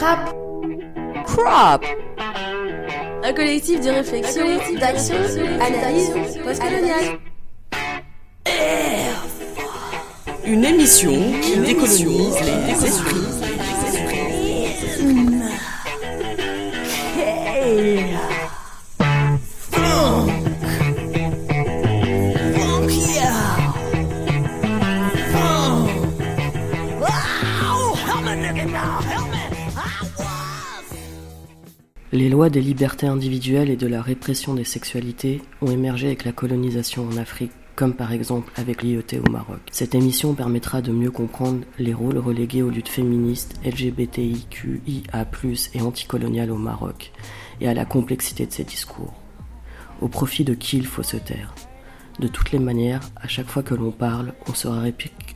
CRAP Crop Un collectif de réflexion, d'action, d'analyse postcoloniale. Une émission qui décolonise les esprits. Les lois des libertés individuelles et de la répression des sexualités ont émergé avec la colonisation en Afrique, comme par exemple avec l'IET au Maroc. Cette émission permettra de mieux comprendre les rôles relégués aux luttes féministes, LGBTIQIA+, et anticoloniales au Maroc, et à la complexité de ces discours. Au profit de qui il faut se taire? De toutes les manières, à chaque fois que l'on parle, on sera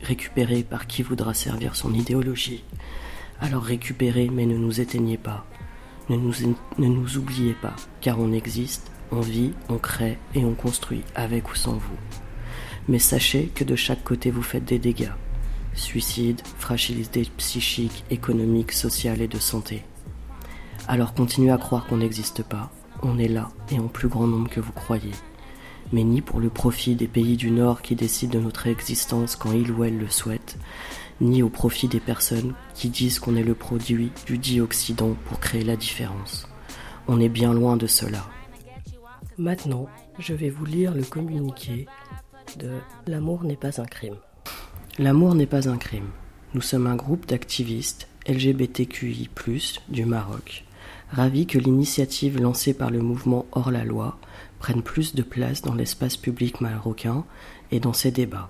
récupéré par qui voudra servir son idéologie. Alors récupérez, mais ne nous éteignez pas. Ne nous, oubliez pas, car on existe, on vit, on crée et on construit avec ou sans vous. Mais sachez que de chaque côté vous faites des dégâts. Suicide, fragilité psychique, économique, sociale et de santé. Alors continuez à croire qu'on n'existe pas. On est là et en plus grand nombre que vous croyez. Mais ni pour le profit des pays du Nord qui décident de notre existence quand ils ou elles le souhaitent, ni au profit des personnes qui disent qu'on est le produit du dit Occident pour créer la différence. On est bien loin de cela. Maintenant, je vais vous lire le communiqué de L'amour n'est pas un crime. L'amour n'est pas un crime. Nous sommes un groupe d'activistes LGBTQI, du Maroc, ravis que l'initiative lancée par le mouvement Hors la loi prenne plus de place dans l'espace public marocain et dans ses débats.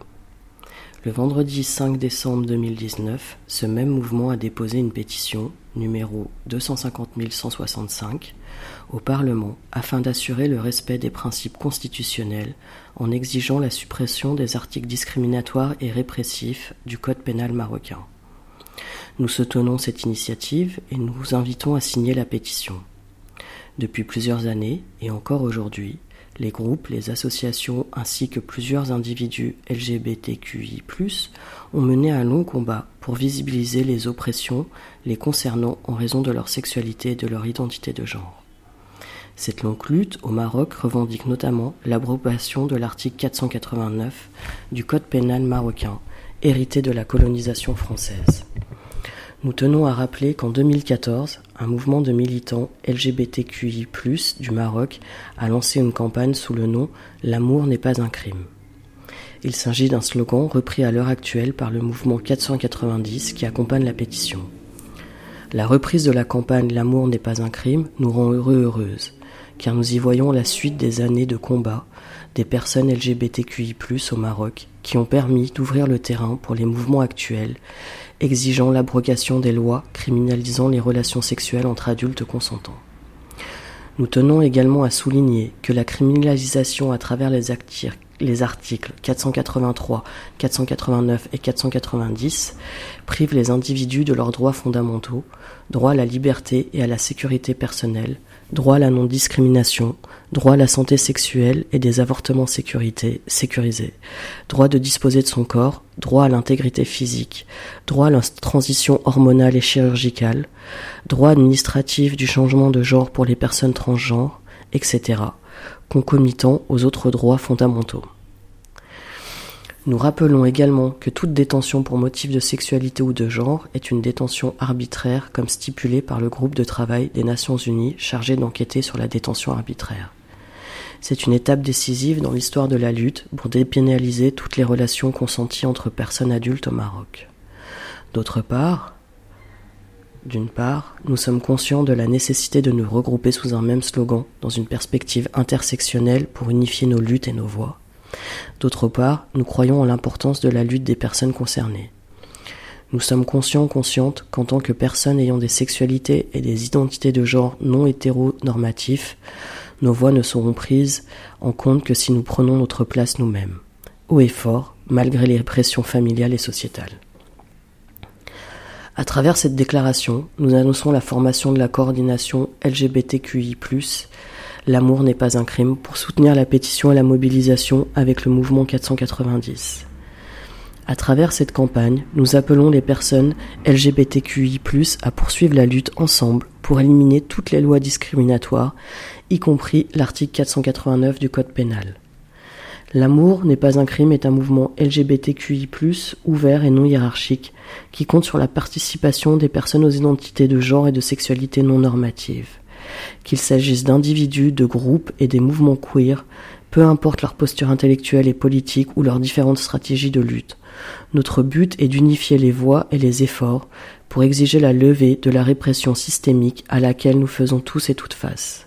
Le vendredi 5 décembre 2019, ce même mouvement a déposé une pétition, numéro 250 165, au Parlement afin d'assurer le respect des principes constitutionnels en exigeant la suppression des articles discriminatoires et répressifs du Code pénal marocain. Nous soutenons cette initiative et nous vous invitons à signer la pétition. Depuis plusieurs années, et encore aujourd'hui, les groupes, les associations ainsi que plusieurs individus LGBTQI ont mené un long combat pour visibiliser les oppressions les concernant en raison de leur sexualité et de leur identité de genre. Cette longue lutte au Maroc revendique notamment l'abrogation de l'article 489 du Code pénal marocain, hérité de la colonisation française. Nous tenons à rappeler qu'en 2014, un mouvement de militants LGBTQI+, du Maroc a lancé une campagne sous le nom L'amour n'est pas un crime. Il s'agit d'un slogan repris à l'heure actuelle par le mouvement 490 qui accompagne la pétition. La reprise de la campagne L'amour n'est pas un crime nous rend heureux heureuses, car nous y voyons la suite des années de combat des personnes LGBTQI+, au Maroc, qui ont permis d'ouvrir le terrain pour les mouvements actuels exigeant l'abrogation des lois criminalisant les relations sexuelles entre adultes consentants. Nous tenons également à souligner que la criminalisation à travers les, les articles 483, 489 et 490 prive les individus de leurs droits fondamentaux, droit à la liberté et à la sécurité personnelle, droit à la non-discrimination, droit à la santé sexuelle et des avortements sécurisés, droit de disposer de son corps, droit à l'intégrité physique, droit à la transition hormonale et chirurgicale, droit administratif du changement de genre pour les personnes transgenres, etc., concomitant aux autres droits fondamentaux. Nous rappelons également que toute détention pour motif de sexualité ou de genre est une détention arbitraire comme stipulé par le groupe de travail des Nations Unies chargé d'enquêter sur la détention arbitraire. C'est une étape décisive dans l'histoire de la lutte pour dépénaliser toutes les relations consenties entre personnes adultes au Maroc. D'autre part, d'une part, nous sommes conscients de la nécessité de nous regrouper sous un même slogan dans une perspective intersectionnelle pour unifier nos luttes et nos voix. D'autre part, nous croyons en l'importance de la lutte des personnes concernées. Nous sommes conscients, conscientes qu'en tant que personnes ayant des sexualités et des identités de genre non hétéronormatifs, nos voix ne seront prises en compte que si nous prenons notre place nous-mêmes, haut et fort, malgré les pressions familiales et sociétales. À travers cette déclaration, nous annonçons la formation de la coordination LGBTQI+, L'amour n'est pas un crime pour soutenir la pétition et la mobilisation avec le mouvement 490. À travers cette campagne, nous appelons les personnes LGBTQI+ à poursuivre la lutte ensemble pour éliminer toutes les lois discriminatoires, y compris l'article 489 du Code pénal. L'amour n'est pas un crime est un mouvement LGBTQI+, ouvert et non hiérarchique, qui compte sur la participation des personnes aux identités de genre et de sexualité non normatives. Qu'il s'agisse d'individus, de groupes et des mouvements queer, peu importe leur posture intellectuelle et politique ou leurs différentes stratégies de lutte. Notre but est d'unifier les voix et les efforts pour exiger la levée de la répression systémique à laquelle nous faisons tous et toutes face.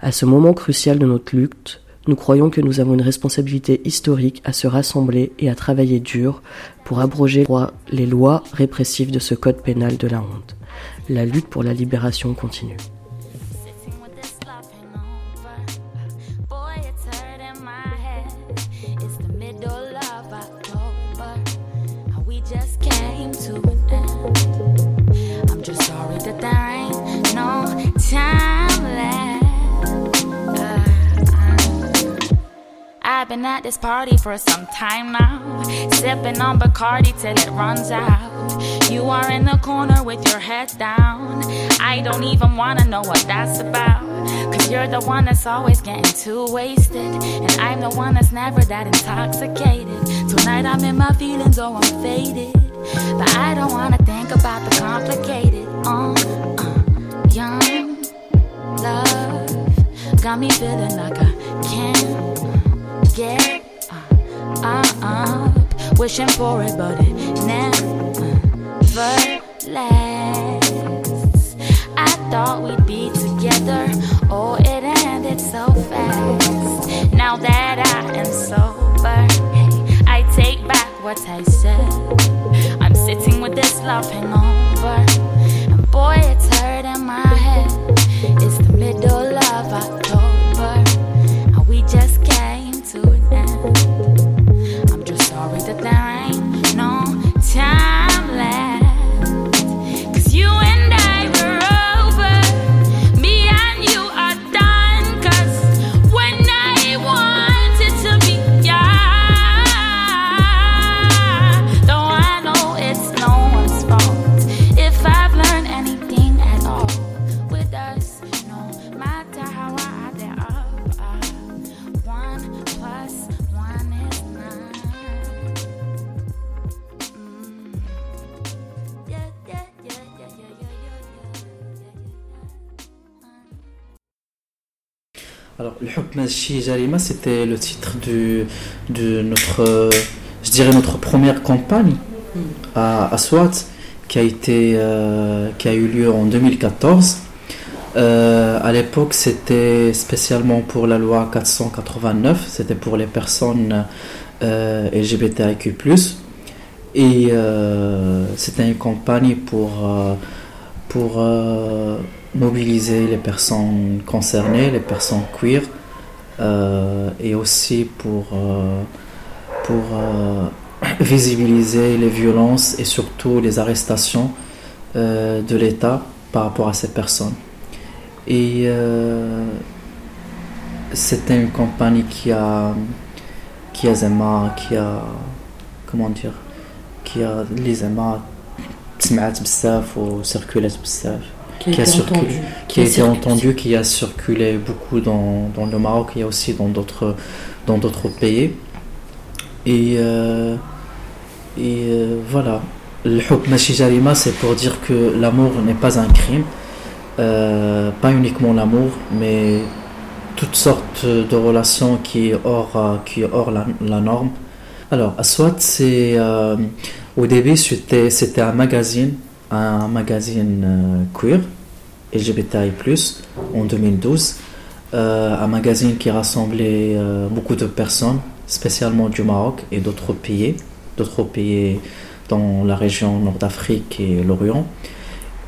À ce moment crucial de notre lutte, nous croyons que nous avons une responsabilité historique à se rassembler et à travailler dur pour abroger les lois répressives de ce code pénal de la honte. La lutte pour la libération continue. I've been at this party for some time now, sipping on Bacardi till it runs out. You are in the corner with your head down. I don't even wanna know what that's about. Cause you're the one that's always getting too wasted. And I'm the one that's never that intoxicated. Tonight I'm in my feelings, oh, I'm faded. But I don't wanna think about the complicated. Uh, uh, young love got me feeling like I can't get uh, uh, up, wishing for it, but it never lasts. I thought we'd be together, oh, it ended so fast. Now that I am sober, hey, I take back what I said. I'm sitting with this love hangover, and boy, it's hurting my head. It's the middle of October, Jarima, c'était le titre de notre, euh, je dirais notre première campagne à, Swat, qui a, été, euh, qui a eu lieu en 2014. Euh, à l'époque, c'était spécialement pour la loi 489, c'était pour les personnes euh, LGBTIQ+. Et c'était une campagne pour, pour mobiliser les personnes concernées, les personnes queer, et aussi pour, euh, pour euh, visibiliser les violences et surtout les arrestations euh, de l'État par rapport à ces personnes. Et euh, c'était une campagne qui a, qui a zema, qui a, comment dire, qui a les zema, سمعت بزاف وcirculait بزاف qui a qui a été circulé, entendu. qui a été circulé. entendu, qui a circulé beaucoup dans, dans le Maroc et aussi dans d'autres dans d'autres pays. Et, euh, et euh, voilà, le jarima, c'est pour dire que l'amour n'est pas un crime, Euh, pas uniquement l'amour, mais toutes sortes de relations qui est hors, qui est hors la, la norme. Alors, Aswat, c'est euh, au début c'était un magazine, un magazine euh, queer, LGBTI+, en 2012. Euh, un magazine qui rassemblait euh, beaucoup de personnes, spécialement du Maroc et d'autres pays, d'autres pays dans la région Nord d'Afrique et l'Orient.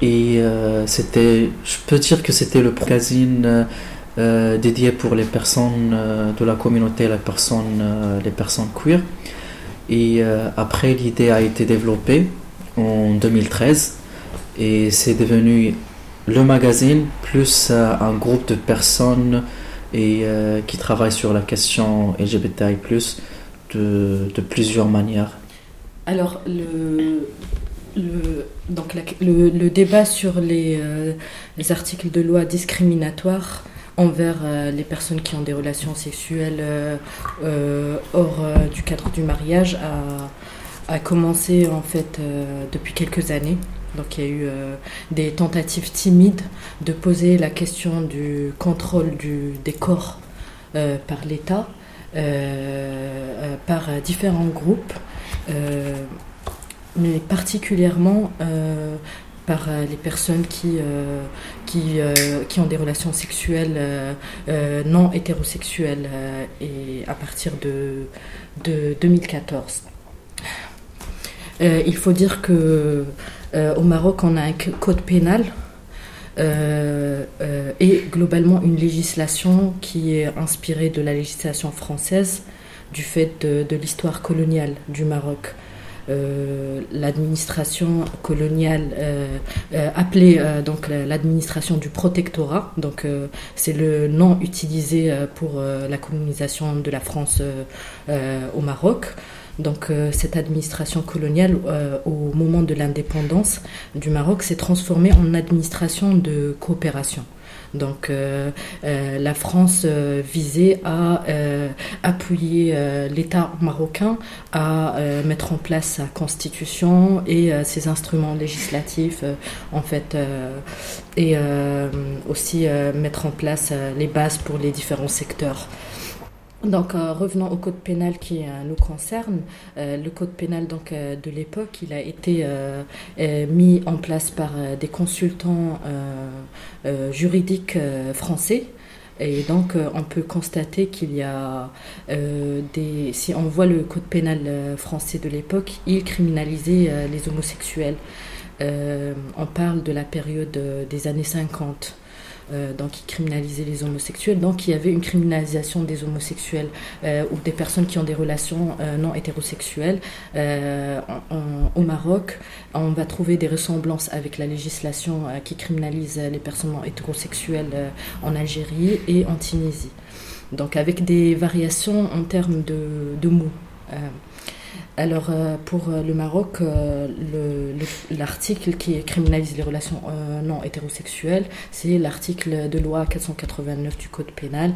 Et c'était, je peux dire que c'était le magazine dédié pour les personnes de la communauté, les personnes, les personnes queer. Et après, l'idée a été développée en 2013 et c'est devenu le magazine plus euh, un groupe de personnes et, euh, qui travaillent sur la question LGBTI+, de, de plusieurs manières. Alors, le, le, donc le, le, débat sur les, euh, les, articles de loi discriminatoires envers les personnes qui ont des relations sexuelles hors du cadre du mariage a, a commencé en fait depuis quelques années. Donc il y a eu des tentatives timides de poser la question du contrôle du, des corps par l'État, par différents groupes mais particulièrement euh, par euh, les personnes qui, euh, qui, qui, ont des relations sexuelles non hétérosexuelles et à partir de 2014. Il faut dire que au Maroc, on a un code pénal et globalement une législation qui est inspirée de la législation française du fait de, l'histoire coloniale du Maroc. Euh, l'administration coloniale euh, euh, appelée donc l'administration du protectorat. Donc c'est le nom utilisé pour la colonisation de la France au Maroc. Donc cette administration coloniale, au moment de l'indépendance du Maroc, s'est transformée en administration de coopération. Donc euh, euh, la France euh, visait à appuyer l'État marocain à mettre en place sa constitution et ses instruments législatifs en fait et aussi mettre en place les bases pour les différents secteurs. Donc euh, revenons au code pénal qui euh, nous concerne. Euh, le code pénal donc de l'époque, il a été mis en place par des consultants juridiques français. Et donc, on peut constater qu'il y a des. Si on voit le code pénal français de l'époque, il criminalisait les homosexuels. on parle de la période des années 50. Euh, donc qui criminalisait les homosexuels. Donc il y avait une criminalisation des homosexuels euh, ou des personnes qui ont des relations euh, non hétérosexuelles. au Maroc, on va trouver des ressemblances avec la législation qui criminalise les personnes non hétérosexuelles en Algérie et en Tunisie. Donc avec des variations en termes de, de mots. Alors, euh, pour euh, le Maroc, euh, l'article qui criminalise les relations non hétérosexuelles, c'est l'article de loi 489 du Code pénal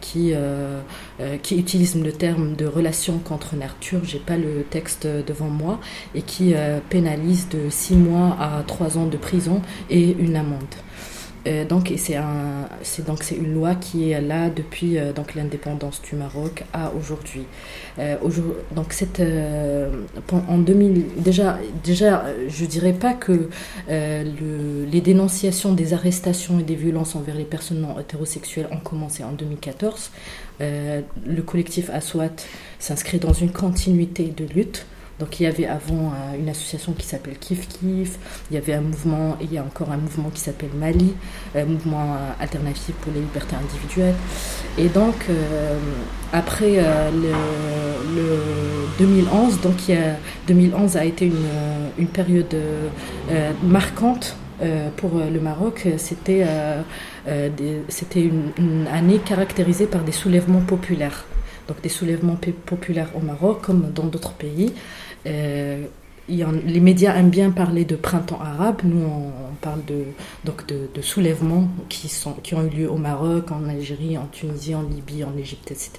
qui, utilise le terme de relation contre nature, j'ai pas le texte devant moi, et qui pénalise de 6 mois à 3 ans de prison et une amende. Euh, donc c'est une loi qui est là depuis euh, donc l'indépendance du Maroc à aujourd'hui. Euh, donc cette en 2000 déjà déjà je dirais pas que le, les dénonciations des arrestations et des violences envers les personnes non hétérosexuelles ont commencé en 2014. le collectif Aswat s'inscrit dans une continuité de lutte donc il y avait avant euh, une association qui s'appelle Kif Kif, il y avait un mouvement, et il y a encore un mouvement qui s'appelle Mali, un mouvement euh, alternatif pour les libertés individuelles. Et donc euh, après le, 2011, donc a, 2011 a été une, période marquante pour le Maroc. C'était une année caractérisée par des soulèvements populaires donc des soulèvements populaires au Maroc comme dans d'autres pays. Euh, les médias aiment bien parler de printemps arabe. Nous, on, parle de, donc de, soulèvements qui, sont, qui ont eu lieu au Maroc, en Algérie, en Tunisie, en Libye, en Égypte, etc.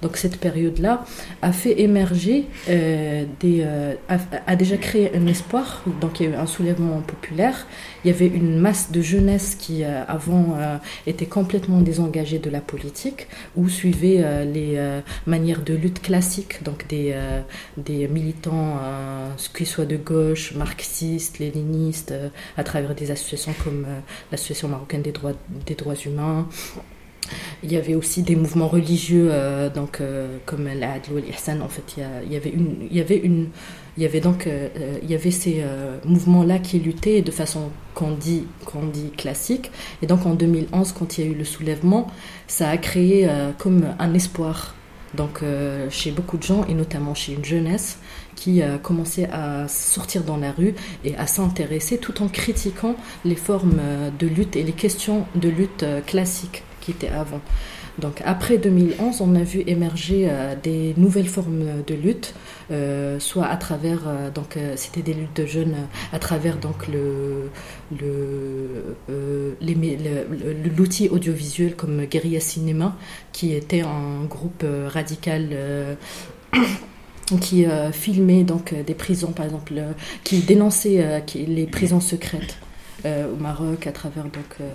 Donc cette période-là a fait émerger, euh, des, euh, a, déjà créé un espoir. Donc un soulèvement populaire. Il y avait une masse de jeunesse qui, euh, avant, était complètement désengagée de la politique ou suivait les manières de lutte classiques, donc des, des militants qu'ils soient de gauche, marxistes, léninistes, euh, à travers des associations comme euh, l'Association marocaine des droits, des droits humains. Il y avait aussi des mouvements religieux, euh, donc comme l'Adl ou l'Ihsan. En fait, il y, avait une, il y avait une, il y avait donc, il y avait ces mouvements-là qui luttaient de façon qu'on dit, qu'on dit classique. Et donc en 2011, quand il y a eu le soulèvement, ça a créé comme un espoir. Donc chez beaucoup de gens et notamment chez une jeunesse qui a commencé à sortir dans la rue et à s'intéresser tout en critiquant les formes de lutte et les questions de lutte classiques qui étaient avant. Donc après 2011, on a vu émerger euh, des nouvelles formes de lutte, euh, soit à travers, euh, donc c'était des luttes de jeunes à travers donc l'outil audiovisuel comme Guerilla Cinéma, qui était un groupe radical. qui filmait donc des prisons par exemple qui dénonçait les prisons secrètes au Maroc à travers donc euh,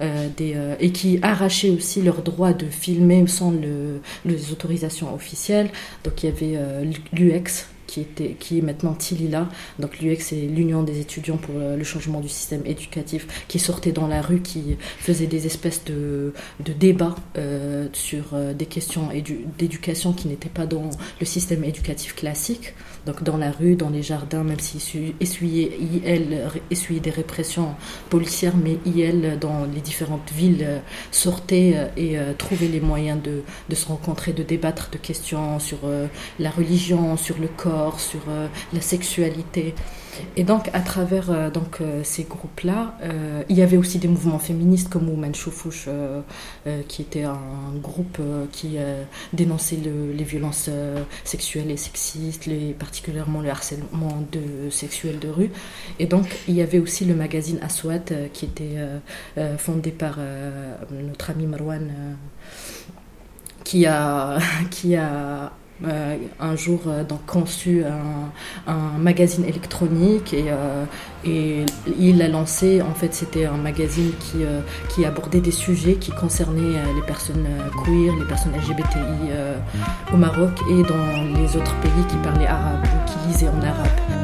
euh, des euh, et qui arrachaient aussi leur droit de filmer sans le, les autorisations officielles. Donc il y avait euh, l'UX qui était qui est maintenant Tilila. Donc l'UX c'est l'Union des étudiants pour euh, le changement du système éducatif qui sortait dans la rue qui faisait des espèces de, de débats euh, sur euh, des questions édu- d'éducation qui n'étaient pas dans le système éducatif classique. Donc dans la rue, dans les jardins, même s'ils essu- essuyaient, IL essuyaient des répressions policières, mais IL dans les différentes villes euh, et trouvaient les moyens de, de se rencontrer, de débattre de questions sur la religion, sur le corps, sur euh, la sexualité. Et donc, à travers euh, donc, euh, ces groupes-là, il y avait aussi des mouvements féministes comme Women Choufouche, qui était un groupe qui dénonçait le- les violences sexuelles et sexistes, les, particulièrement le harcèlement sexuel de rue. Et donc, il y avait aussi le magazine Aswat, qui était fondé par notre ami Marwan, qui a, qui a euh, un jour euh, donc conçu un, magazine électronique et, euh, et il l'a lancé. En fait, c'était un magazine qui, euh, qui abordait des sujets qui concernaient les personnes queer, les personnes LGBTI au Maroc et dans les autres pays qui parlaient arabe ou qui lisaient en arabe.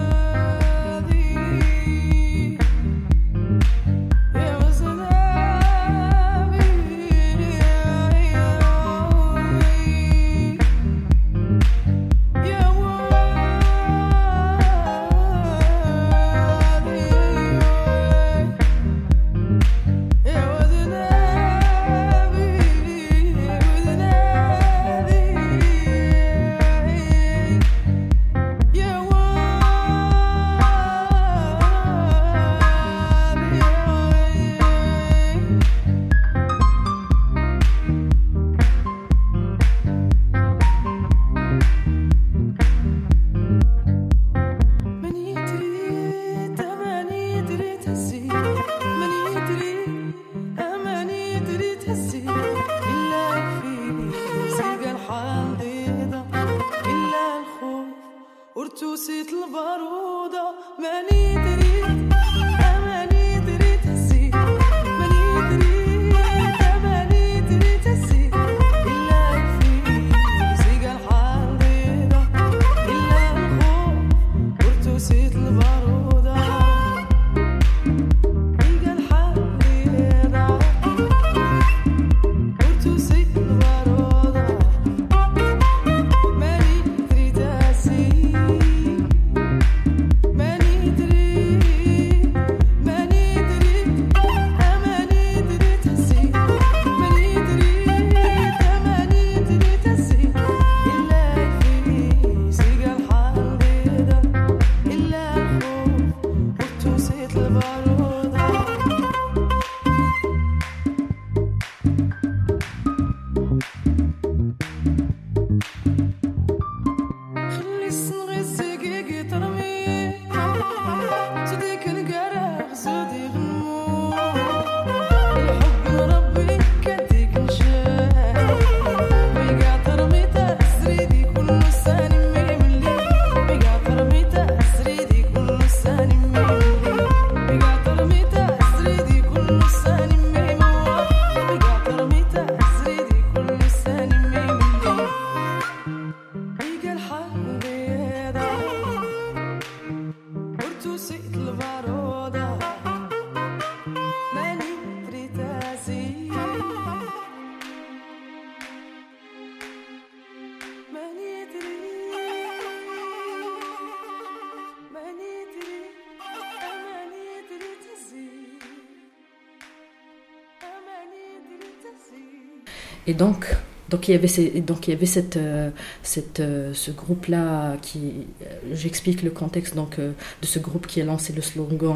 Et donc, donc il y avait, donc il y avait cette, euh, cette, euh, ce groupe-là qui, euh, j'explique le contexte donc de ce groupe qui a lancé le slogan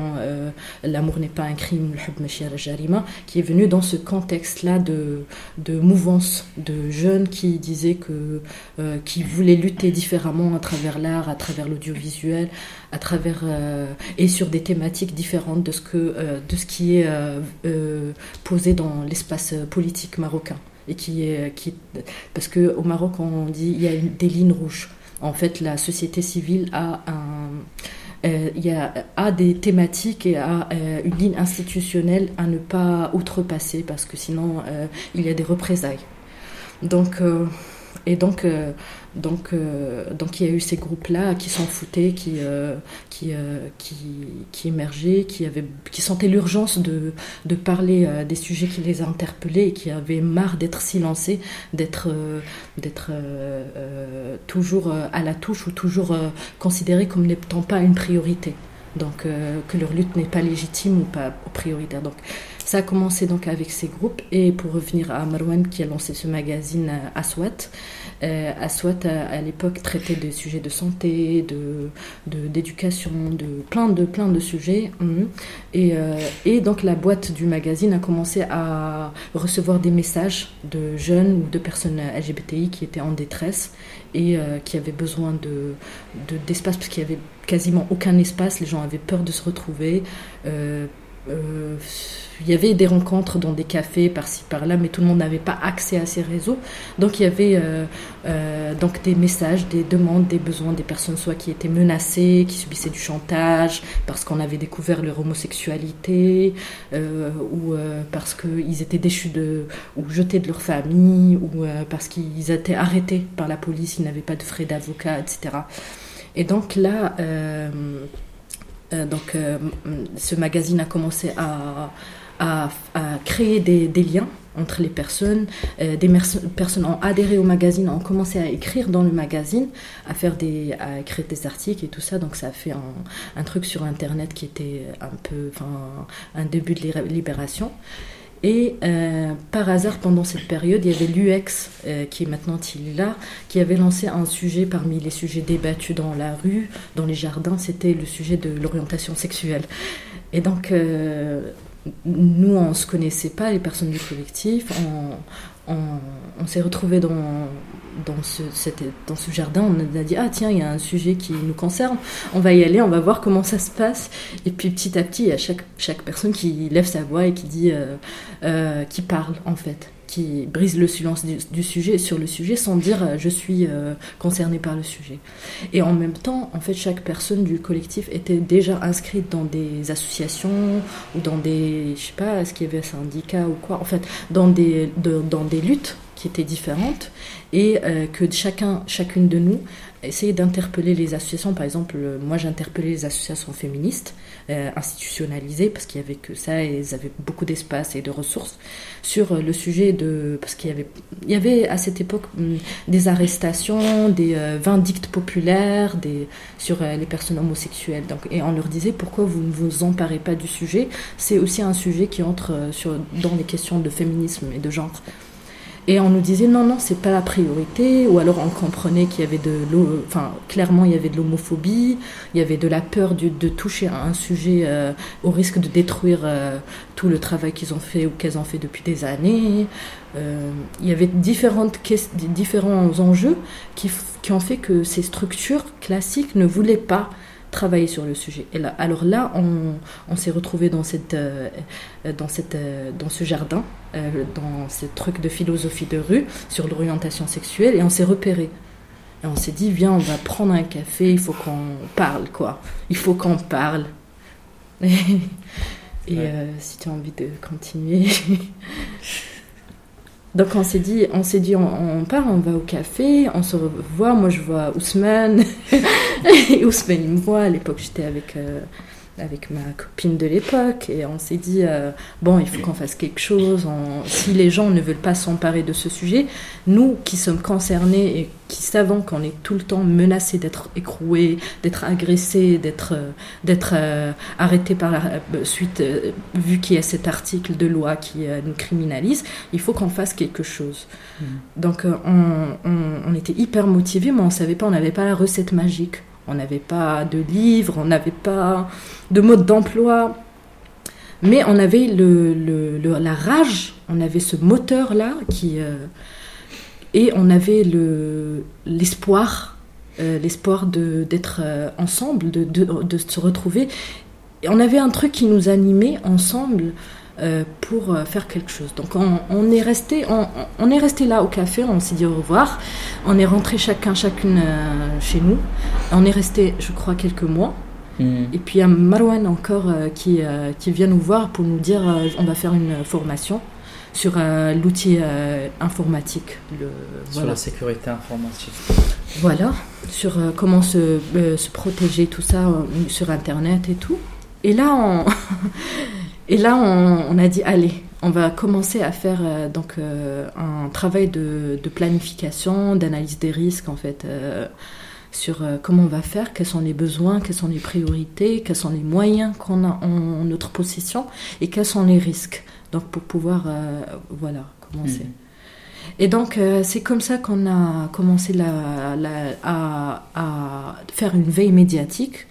l'amour n'est pas un crime, le jarima, qui est venu dans ce contexte-là de, de mouvance de jeunes qui disaient que, qui voulaient lutter différemment à travers l'art, à travers l'audiovisuel, à travers et sur des thématiques différentes de ce que, de ce qui est posé dans l'espace politique marocain et qui est qui parce que au Maroc on dit il y a des lignes rouges. En fait, la société civile a un euh, y a, a des thématiques et a euh, une ligne institutionnelle à ne pas outrepasser parce que sinon euh, il y a des représailles. Donc euh, et donc euh, donc euh, donc il y a eu ces groupes là qui s'en foutaient, qui euh, euh, qui qui émergeaient, qui avaient qui sentaient l'urgence de de parler des sujets qui les interpellaient et qui avaient marre d'être silencés, d'être d'être toujours à la touche ou toujours considérés comme n'étant pas une priorité. Donc que leur lutte n'est pas légitime ou pas prioritaire. Donc ça a commencé donc avec ces groupes et pour revenir à Marwan qui a lancé ce magazine euh, Aswat, euh, à, à l'époque traitait des sujets de santé, de de- d'éducation, de, plein de plein de sujets. mhm. Et, euh, et donc la boîte du magazine a commencé à recevoir des messages de jeunes ou de personnes LGBTI qui étaient en détresse et euh, qui avaient besoin de de- d'espace parce qu'il y avait quasiment aucun espace, les gens avaient peur de se retrouver. Euh, il y avait des rencontres dans des cafés par-ci par-là, mais tout le monde n'avait pas accès à ces réseaux. Donc il y avait euh, euh, donc des messages, des demandes, des besoins des personnes soit qui étaient menacées, qui subissaient du chantage parce qu'on avait découvert leur homosexualité, ou parce qu'ils étaient déchus de ou jetés de leur famille, ou parce qu'ils étaient arrêtés par la police, ils n'avaient pas de frais d'avocat, etc. Et donc là, donc, euh, ce magazine a commencé à, créer des, liens entre les personnes. Euh, des personnes ont adhéré au magazine, ont commencé à écrire dans le magazine, à faire des, à écrire des articles et tout ça. Donc ça a fait un, un truc sur Internet qui était un peu, un début de libération. Et euh, par hasard, pendant cette période, il y avait l'UX, euh, qui est maintenant Tilila, qui avait lancé un sujet parmi les sujets débattus dans la rue, dans les jardins, c'était le sujet de l'orientation sexuelle. Et donc, euh, nous, on ne se connaissait pas, les personnes du collectif, on, on, s'est retrouvés dans, dans, ce, dans ce jardin, on a dit, ah tiens, il y a un sujet qui nous concerne, on va y aller, on va voir comment ça se passe. Et puis petit à petit, il y a chaque, chaque personne qui lève sa voix et qui dit, euh, euh, qui parle en fait, qui brise le silence du, sujet sur le sujet sans dire euh, je suis euh, concerné par le sujet. Et en même temps, en fait, chaque personne du collectif était déjà inscrite dans des associations ou dans des, je sais pas, est-ce qu'il y avait un syndicat ou quoi, en fait, dans des, de- dans des luttes qui étaient différentes et euh, que chacun, chacune de nous essayait d'interpeller les associations. Par exemple, euh, moi j'interpellais les associations féministes euh, parce qu'il y avait que ça et elles avaient beaucoup d'espace et de ressources sur euh, le sujet de parce qu'il y avait il y avait à cette époque hum, des arrestations, des euh, vindictes populaires, des sur euh, les personnes homosexuelles. Donc et on leur disait pourquoi vous ne vous emparez pas du sujet? C'est aussi un sujet qui entre euh, sur dans les questions de féminisme et de genre. Et on nous disait non, non, c'est pas la priorité. Ou alors on comprenait qu'il y avait de l'eau, clairement, il y avait de l'homophobie, il y avait de la peur de toucher à un sujet euh, au risque de détruire euh, tout le travail qu'ils ont fait ou qu'elles ont fait depuis des années. Euh, il y avait différentes différents enjeux qui, qui ont fait que ces structures classiques ne voulaient pas travailler sur le sujet. Et là, alors là, on, on s'est retrouvé dans cette, euh, dans cette, euh, dans ce jardin, euh, dans ce truc de philosophie de rue sur l'orientation sexuelle, et on s'est repéré. Et on s'est dit, viens, on va prendre un café, il faut qu'on parle, quoi. Il faut qu'on parle. et si tu as envie de continuer. Donc on s'est dit, on s'est dit, on, part, on va au café, on se revoit. Moi je vois Ousmane, et Ousmane il me voit. À l'époque j'étais avec euh, avec ma copine de l'époque et on s'est dit euh, bon il faut qu'on fasse quelque chose. On- si les gens ne veulent pas s'emparer de ce sujet, nous qui sommes concernés et qui savons qu'on est tout le temps menacé d'être écroué, d'être agressé, d'être euh, d'être euh, arrêté par la suite, vu qu'il y a cet article de loi qui nous criminalise, il faut qu'on fasse quelque chose. Donc euh, on, on- on était hyper motivés, mais on savait pas, on n'avait pas la recette magique, on n'avait pas de livre, on n'avait pas de mode d'emploi. Mais on avait le, la rage, on avait ce moteur-là euh, et on avait le, l'espoir, euh, l'espoir d'être euh, ensemble, de, de, se retrouver. Et on avait un truc qui nous animait ensemble pour euh, faire quelque chose. Donc on, on est resté, on, on est resté là au café, on s'est dit au revoir. On est rentré chacun, chacune euh, chez nous. On est resté, je crois, quelques mois. Hmm. Et puis il y a Marwan encore euh, qui, euh, qui vient nous voir pour nous dire euh, on va faire une formation sur euh, l'outil euh, informatique. Le, Sur la sécurité informatique. Voilà, sur euh, comment se, euh, se protéger, tout ça euh, sur Internet et tout. Et là, on, et là on, on a dit, allez, on va commencer à faire euh, donc, euh, un travail de, de planification, d'analyse des risques, en fait, euh, sur comment on va faire, quels sont les besoins, quelles sont les priorités, quels sont les moyens qu'on a en notre possession et quels sont les risques. Donc, pour pouvoir, voilà, commencer. Mhm. Et donc, euh, c'est comme ça qu'on a commencé la, la- à, à faire une veille médiatique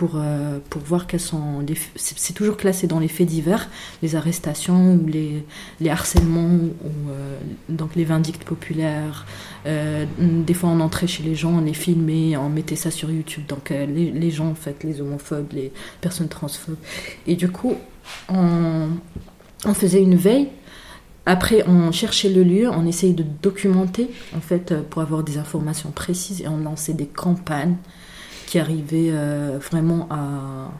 pour, euh, pour voir quels sont les. C'est toujours classé dans les faits divers, les arrestations ou les, les harcèlements, ou euh, donc les vindictes populaires. Euh, des fois, on entrait chez les gens, on les filmait, on mettait ça sur YouTube. Donc, les, les gens, en fait, les homophobes, les personnes transphobes. Et du coup, on, on faisait une veille après, on cherchait le lieu, on essayait de documenter, en fait, pour avoir des informations précises, et on lançait des campagnes qui arrivaient euh, vraiment à,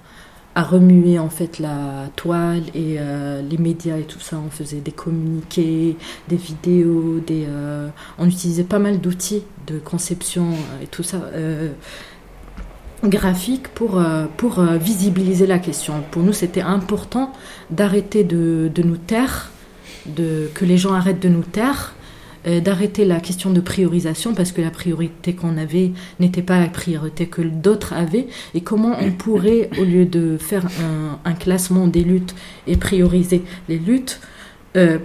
à remuer, en fait, la toile et euh, les médias et tout ça. On faisait des communiqués, des vidéos, des, euh, on utilisait pas mal d'outils de conception et tout ça. graphique pour, pour visibiliser la question. Pour nous, c'était important d'arrêter de, de nous taire, de, que les gens arrêtent de nous taire, d'arrêter la question de priorisation parce que la priorité qu'on avait n'était pas la priorité que d'autres avaient. Et comment on pourrait, au lieu de faire un, classement des luttes et prioriser les luttes, euh,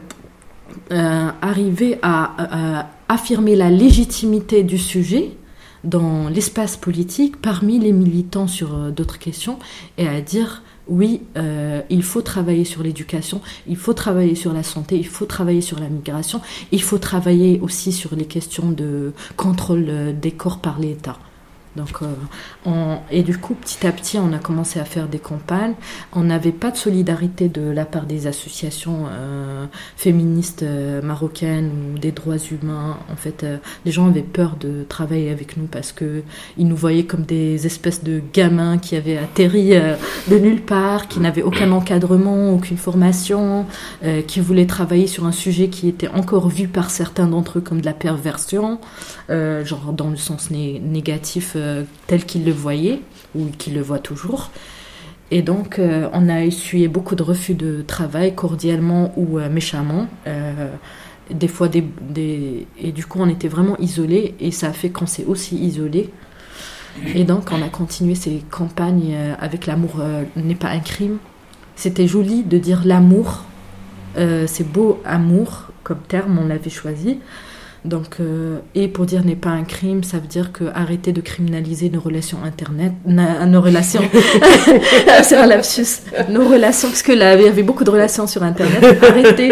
euh, arriver à, affirmer la légitimité du sujet dans l'espace politique parmi les militants sur euh, d'autres questions et à dire oui, euh, il faut travailler sur l'éducation, il faut travailler sur la santé, il faut travailler sur la migration, il faut travailler aussi sur les questions de contrôle euh, des corps par l'État. Donc, euh, et du coup, petit à petit, on a commencé à faire des campagnes. On n'avait pas de solidarité de la part des associations euh, féministes euh, marocaines ou des droits humains. En fait, les gens avaient peur de travailler avec nous parce que ils nous voyaient comme des espèces de gamins qui avaient atterri de nulle part, qui n'avaient aucun encadrement, aucune formation, qui voulaient travailler sur un sujet qui était encore vu par certains d'entre eux comme de la perversion, genre dans le sens né- négatif euh, tel qu'ils le voyaient ou qu'ils le voient toujours. Et donc, euh, on a essuyé beaucoup de refus de travail, cordialement ou euh, méchamment. Des fois, des, et du coup, on était vraiment isolés, et ça a fait qu'on s'est aussi isolés. Et donc, on a continué ces campagnes avec l'amour n'est pas un crime. C'était joli de dire l'amour. C'est beau, amour, comme terme, on l'avait choisi. Donc, euh, et pour dire n'est pas un crime, ça veut dire que arrêter de criminaliser nos relations internet, na- nos relations, c'est un lapsus, nos relations, parce que là, il y avait beaucoup de relations sur internet. Arrêter,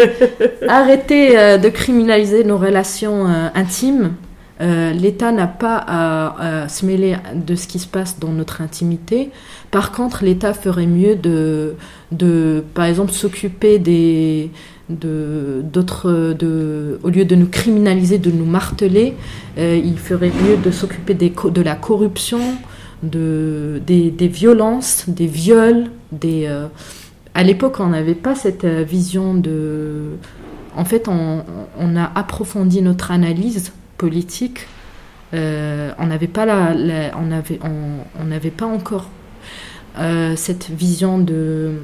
arrêter euh, de criminaliser nos relations euh, intimes. L'État n'a pas à, à se mêler de ce qui se passe dans notre intimité. Par contre, l'État ferait mieux de, de par exemple, s'occuper des de d'autres de au lieu de nous criminaliser de nous marteler euh, il ferait mieux de s'occuper des de la corruption de des, des violences des viols des euh, à l'époque on n'avait pas cette euh, vision de en fait on, a approfondi notre analyse politique on n'avait pas la, on avait on n'avait pas encore cette vision de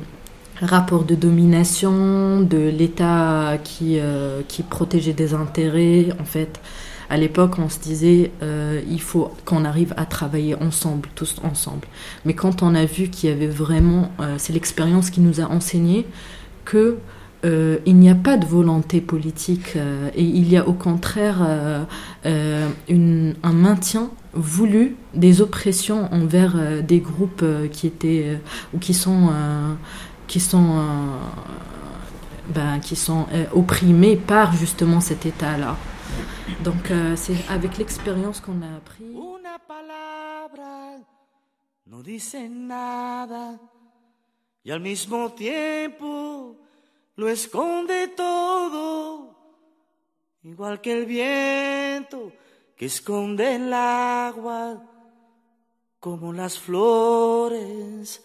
rapport de domination, de l'État qui, euh, qui protégeait des intérêts. En fait, à l'époque, on se disait, euh, il faut qu'on arrive à travailler ensemble, tous ensemble. Mais quand on a vu qu'il y avait vraiment, euh, c'est l'expérience qui nous a enseigné que euh, il n'y a pas de volonté politique et il y a au contraire une- un maintien voulu des oppressions envers des groupes qui étaient ou qui sont qui sont euh, ben, qui sont euh, opprimés par justement cet état-là. Donc euh, c'est avec l'expérience qu'on a appris. Una palabra no dice nada y al mismo tiempo lo esconde todo, igual que el viento que esconde el agua, como las flores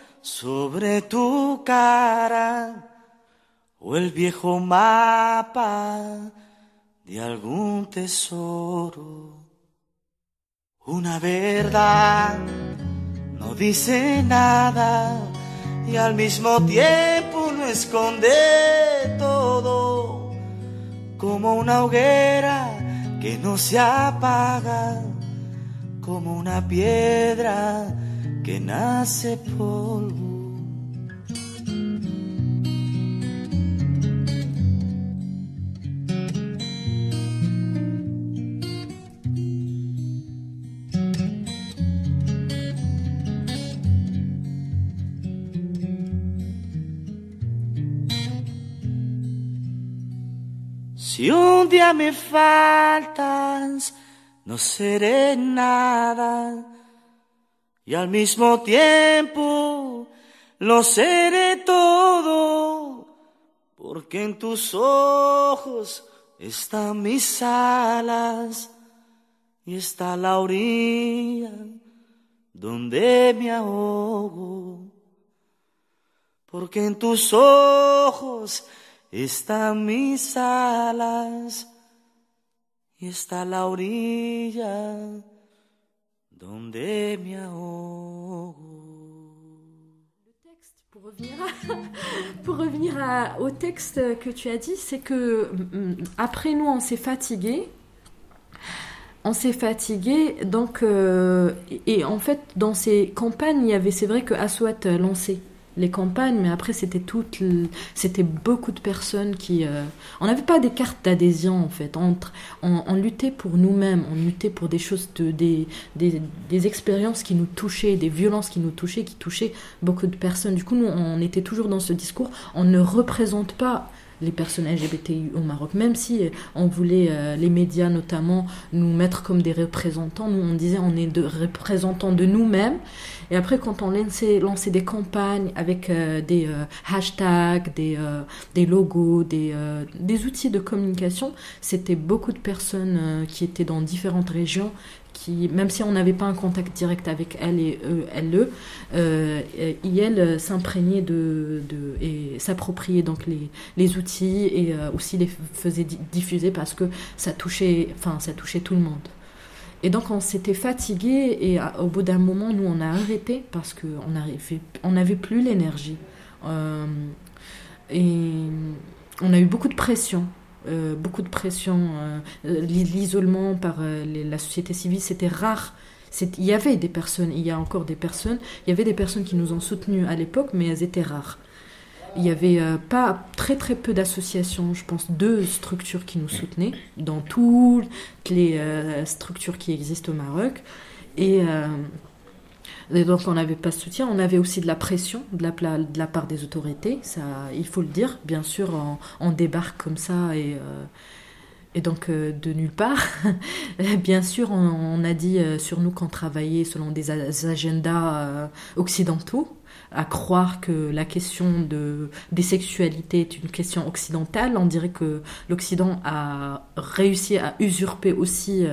sobre tu cara o el viejo mapa de algún tesoro. Una verdad no dice nada y al mismo tiempo no esconde todo, como una hoguera que no se apaga, como una piedra que nace polvo. Si un día me faltas, no seré nada. Y al mismo tiempo lo seré todo. Porque en tus ojos están mis alas. Y está la orilla donde me ahogo. Porque en tus ojos están mis alas y está la orilla me ahogo. Pour revenir, au texte que tu as dit, c'est que mm, après nous, on s'est fatigué. On s'est fatigué, donc euh, et, et en fait dans ces campagnes, il y avait, c'est vrai que Aswat euh, lançait les campagnes, mais après c'était toutes, c'était beaucoup de personnes qui, euh, on n'avait pas des cartes d'adhésion en fait. On, on, on luttait pour nous-mêmes, on luttait pour des choses, de, des, des, des expériences qui nous touchaient, des violences qui nous touchaient, qui touchaient beaucoup de personnes. Du coup, nous, on était toujours dans ce discours. On ne représente pas les personnes LGBTI au Maroc, même si euh, on voulait, euh, les médias notamment, nous mettre comme des représentants. Nous, on disait on est de représentants de nous-mêmes. Et après, quand on lançait, des campagnes avec euh, des hashtags, des, des logos, des, des outils de communication, c'était beaucoup de personnes qui étaient dans différentes régions même si on n'avait pas un contact direct avec elles et eux, elles, eux, euh, elles euh, s'imprégnaient de, et s'appropriaient donc les, les outils et euh, aussi les faisaient di- diffuser parce que ça touchait, enfin, ça touchait tout le monde. Et donc on s'était fatigué et au bout d'un moment, nous, on a arrêté parce qu'on n'avait on n'avait plus l'énergie. Euh, et on a eu beaucoup de pression. Euh, beaucoup de pression. euh, euh, l'i- L'isolement par la société civile, c'était rare. Il y avait des personnes, il y a encore des personnes, il y avait des personnes qui nous ont soutenus à l'époque, mais elles étaient rares. Il y avait pas très très peu d'associations, je pense deux structures qui nous soutenaient dans toutes les structures qui existent au Maroc. Et, donc on n'avait pas de soutien, on avait aussi de la pression de la, part des autorités, ça, il faut le dire. Bien sûr, on, débarque comme ça et, euh, donc euh, de nulle part. Bien sûr, on, a dit euh, sur nous qu'on travaillait selon des agendas occidentaux, à croire que la question de, des sexualités est une question occidentale. On dirait que l'Occident a réussi à usurper aussi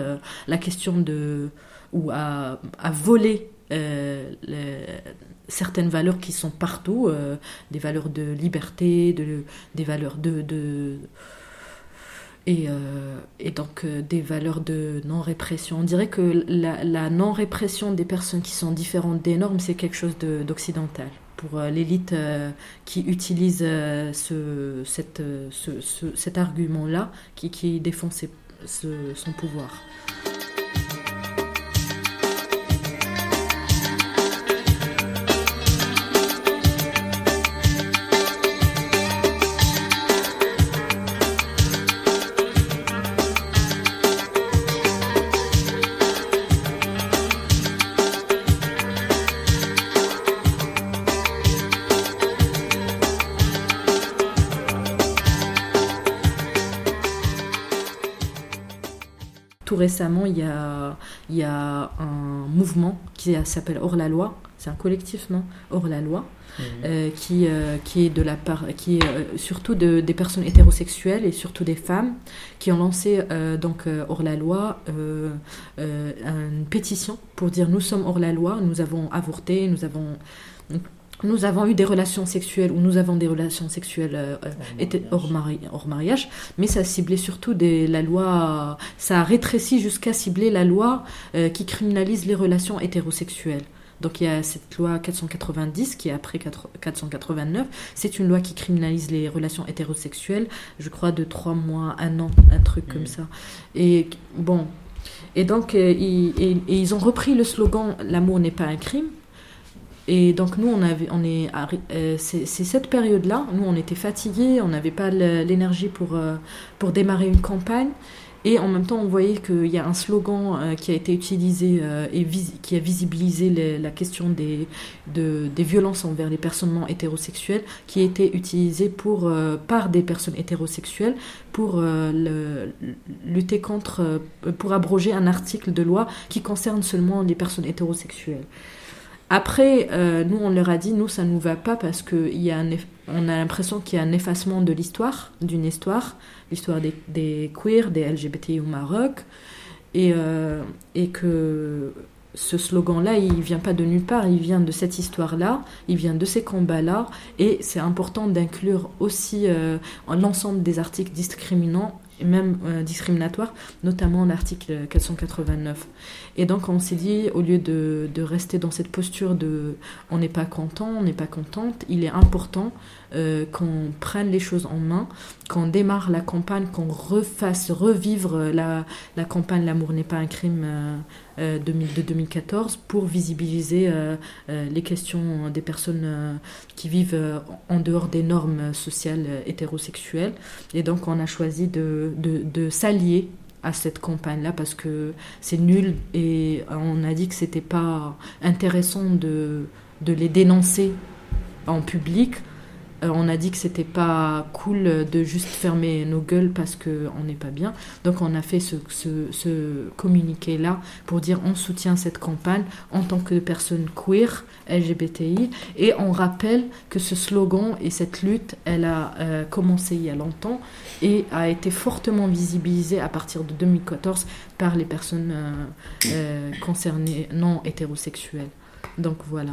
la question de ou à voler euh, certaines valeurs qui sont partout, euh, des valeurs de liberté, de, des valeurs de, euh, et, donc des valeurs de non-répression. On dirait que la, non-répression des personnes qui sont différentes des normes, c'est quelque chose d'occidental. Pour l'élite qui utilise ce, cette, ce, ce, cet argument-là, qui, qui défend ses, son pouvoir. Récemment, il y a, il y a un mouvement qui s'appelle Hors la loi. C'est un collectif, non? Hors la loi. Mhm. Euh, qui, euh, qui est de la part, qui est euh, surtout de, des personnes hétérosexuelles et surtout des femmes qui ont lancé donc hors la loi une pétition pour dire nous sommes hors la loi, nous avons avorté, nous avons nous avons eu des relations sexuelles ou nous avons des relations sexuelles euh, hors, mariage. hors, mariage, mais ça ciblait surtout des, la loi, ça a rétréci jusqu'à cibler la loi euh, qui criminalise les relations hétérosexuelles. Donc il y a cette loi 490 qui est après 489. C'est une loi qui criminalise les relations hétérosexuelles, je crois de trois mois, un an, un truc comme ça. Et bon, et donc euh, et ils ont repris le slogan L'amour n'est pas un crime et donc nous, on avait, on est, euh, c'est cette période-là. Nous, on était fatigués, on n'avait pas l'énergie pour euh, pour démarrer une campagne. Et en même temps, on voyait qu'il y a un slogan euh, qui a été utilisé et qui a visibilisé la question des, de, des violences envers les personnes non hétérosexuelles, qui a été utilisé pour, par des personnes hétérosexuelles pour lutter contre, pour abroger un article de loi qui concerne seulement les personnes hétérosexuelles. Après, euh, nous, on leur a dit, nous, ça ne nous va pas parce qu'on a l'impression qu'il y a un effacement de l'histoire, d'une histoire, l'histoire des, des, queers, des LGBTI au Maroc, et, euh, et que ce slogan-là, il vient pas de nulle part, il vient de cette histoire-là, il vient de ces combats-là, et c'est important d'inclure aussi euh, l'ensemble des articles discriminants et même euh, discriminatoires, notamment l'article 489. Et donc on s'est dit, au lieu de, de, rester dans cette posture de on n'est pas content, on n'est pas contente, il est important euh, qu'on prenne les choses en main, qu'on démarre la campagne, qu'on refasse revivre la, la campagne L'amour n'est pas un crime euh, de 2014 pour visibiliser les questions des personnes qui vivent en dehors des normes sociales hétérosexuelles. Et donc on a choisi de, s'allier à cette campagne-là parce que c'est nul et on a dit que c'était pas intéressant de les dénoncer en public euh, on a dit que c'était pas cool de juste fermer nos gueules parce qu'on n'est pas bien. Donc on a fait ce, ce, communiqué-là pour dire on soutient cette campagne en tant que personne queer, LGBTI, et on rappelle que ce slogan et cette lutte, elle a euh, commencé il y a longtemps et a été fortement visibilisée à partir de 2014 par les personnes euh, concernées non hétérosexuelles. Donc voilà.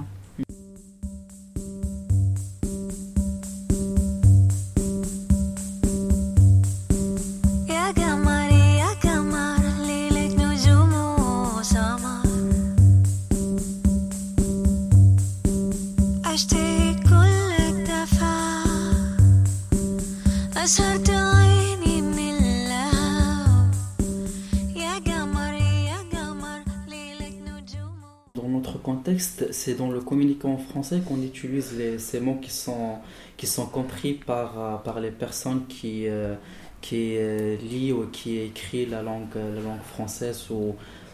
C'est dans le communiqué en français qu'on utilise ces mots qui sont, qui sont compris par, par les personnes qui, euh, qui euh, lisent ou qui écrivent la langue, la langue française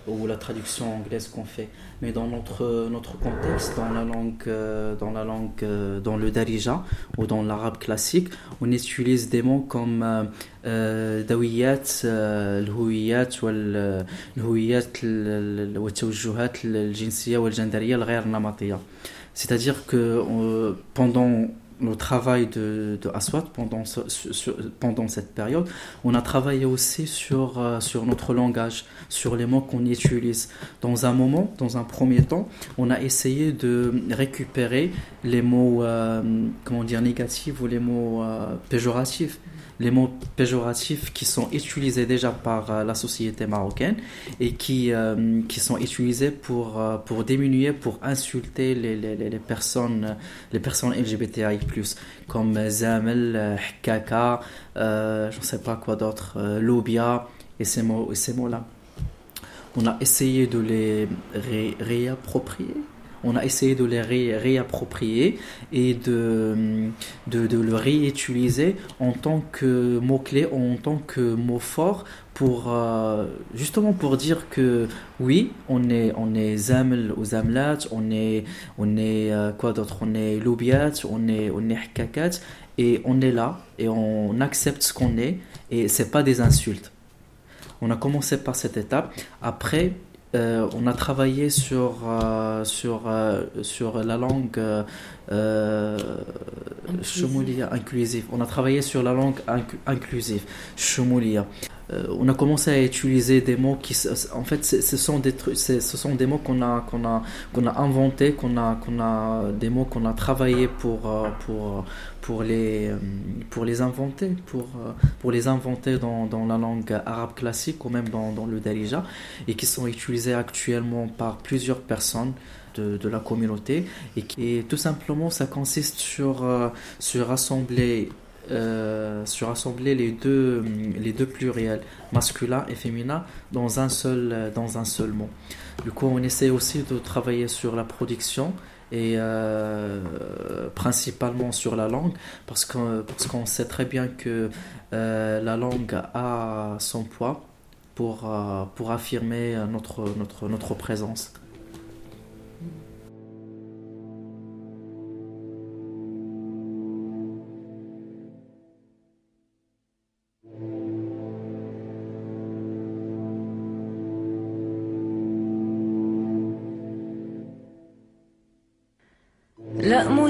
ou la traduction anglaise qu'on fait. Mais dans notre, notre contexte, dans la langue, euh, dans, la langue, euh, dans le darija ou dans l'arabe classique, on utilise des mots comme euh, dawiyat, l'houiyat, l'houiyat, l'tawjuhat, l'jinsiya ou l'jandariya, l'ghair namatiya. C'est-à-dire que pendant le travail de, de Aswad, pendant, pendant cette période, on a travaillé aussi sur, euh, sur notre langage, sur les mots qu'on utilise. Dans un moment, dans un premier temps, on a essayé de récupérer les mots, euh, comment dire, négatifs ou les mots euh, péjoratifs. Les mots péjoratifs qui sont utilisés déjà par euh, la société marocaine et qui, euh, qui sont utilisés pour, euh, pour diminuer, pour insulter les, les, les personnes, les personnes LGBTI+, comme Zamel, Hkaka, euh, je ne sais pas quoi d'autre, Lobia et ces mots, mots-là. On a essayé de les ré- réapproprier. On a essayé de les ré- réapproprier et de, de, le réutiliser en tant que mot-clé, en tant que mot fort pour euh, justement pour dire que oui, on est on est zaml ou zamlat, on est on est euh, quoi d'autre, on est loubiat, on est on est et on est là et on accepte ce qu'on est et c'est pas des insultes. On a commencé par cette étape. Après, euh, on a travaillé sur, euh, sur, euh, sur la langue euh, Chomoulia inclusive. On a travaillé sur la langue inc- inclusive, Chomoulia. Euh, on a commencé à utiliser des mots qui, en fait, ce sont des trucs, ce sont des mots qu'on a, qu'on a, qu'on a inventés, qu'on a, qu'on a, des mots qu'on a travaillé pour, euh, pour, pour les, euh, pour les inventer, pour, euh, pour les inventer dans, dans la langue arabe classique ou même dans, dans le Darija et qui sont utilisés actuellement par plusieurs personnes de, de la communauté et, tout simplement ça consiste sur, euh, sur rassembler sur rassembler les deux, les deux pluriels, masculin et féminin, dans un seul, dans un seul mot. Du coup, on essaie aussi de travailler sur la production et euh, principalement sur la langue parce qu'on sait très bien que euh, la langue a son poids pour, euh, affirmer notre présence.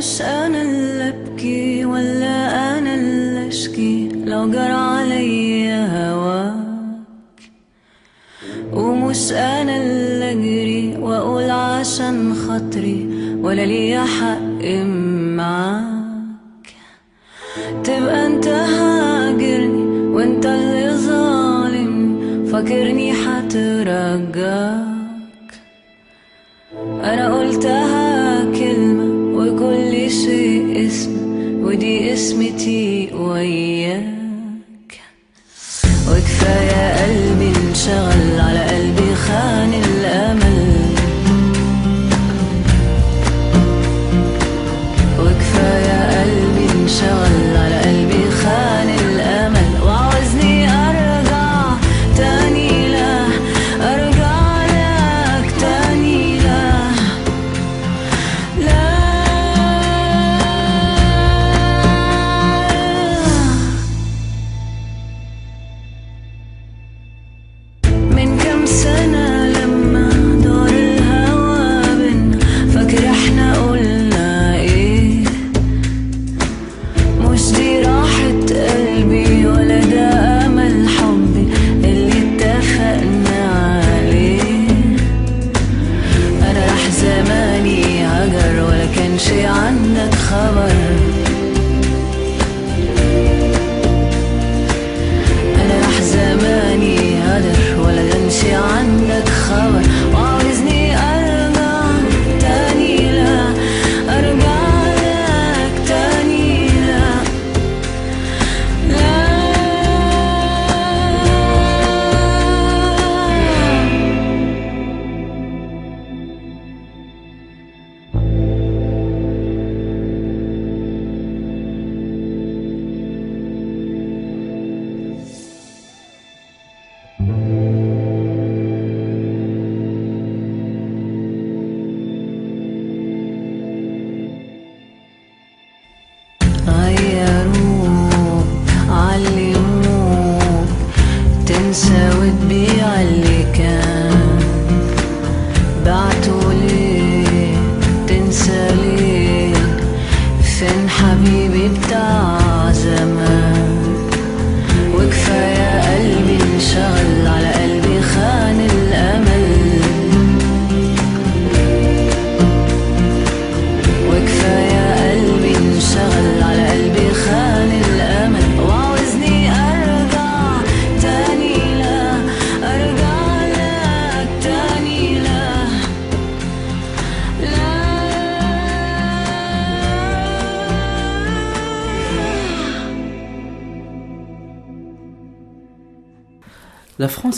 مش أنا اللي أبكي ولا أنا اللي أشكي. لو جرى عليا هواك. ومش أنا اللي أجري وأقول عشان خاطري ولا ليا حق معاك. تبقى أنت هاجرني وأنت اللي ظالمني. فاكرني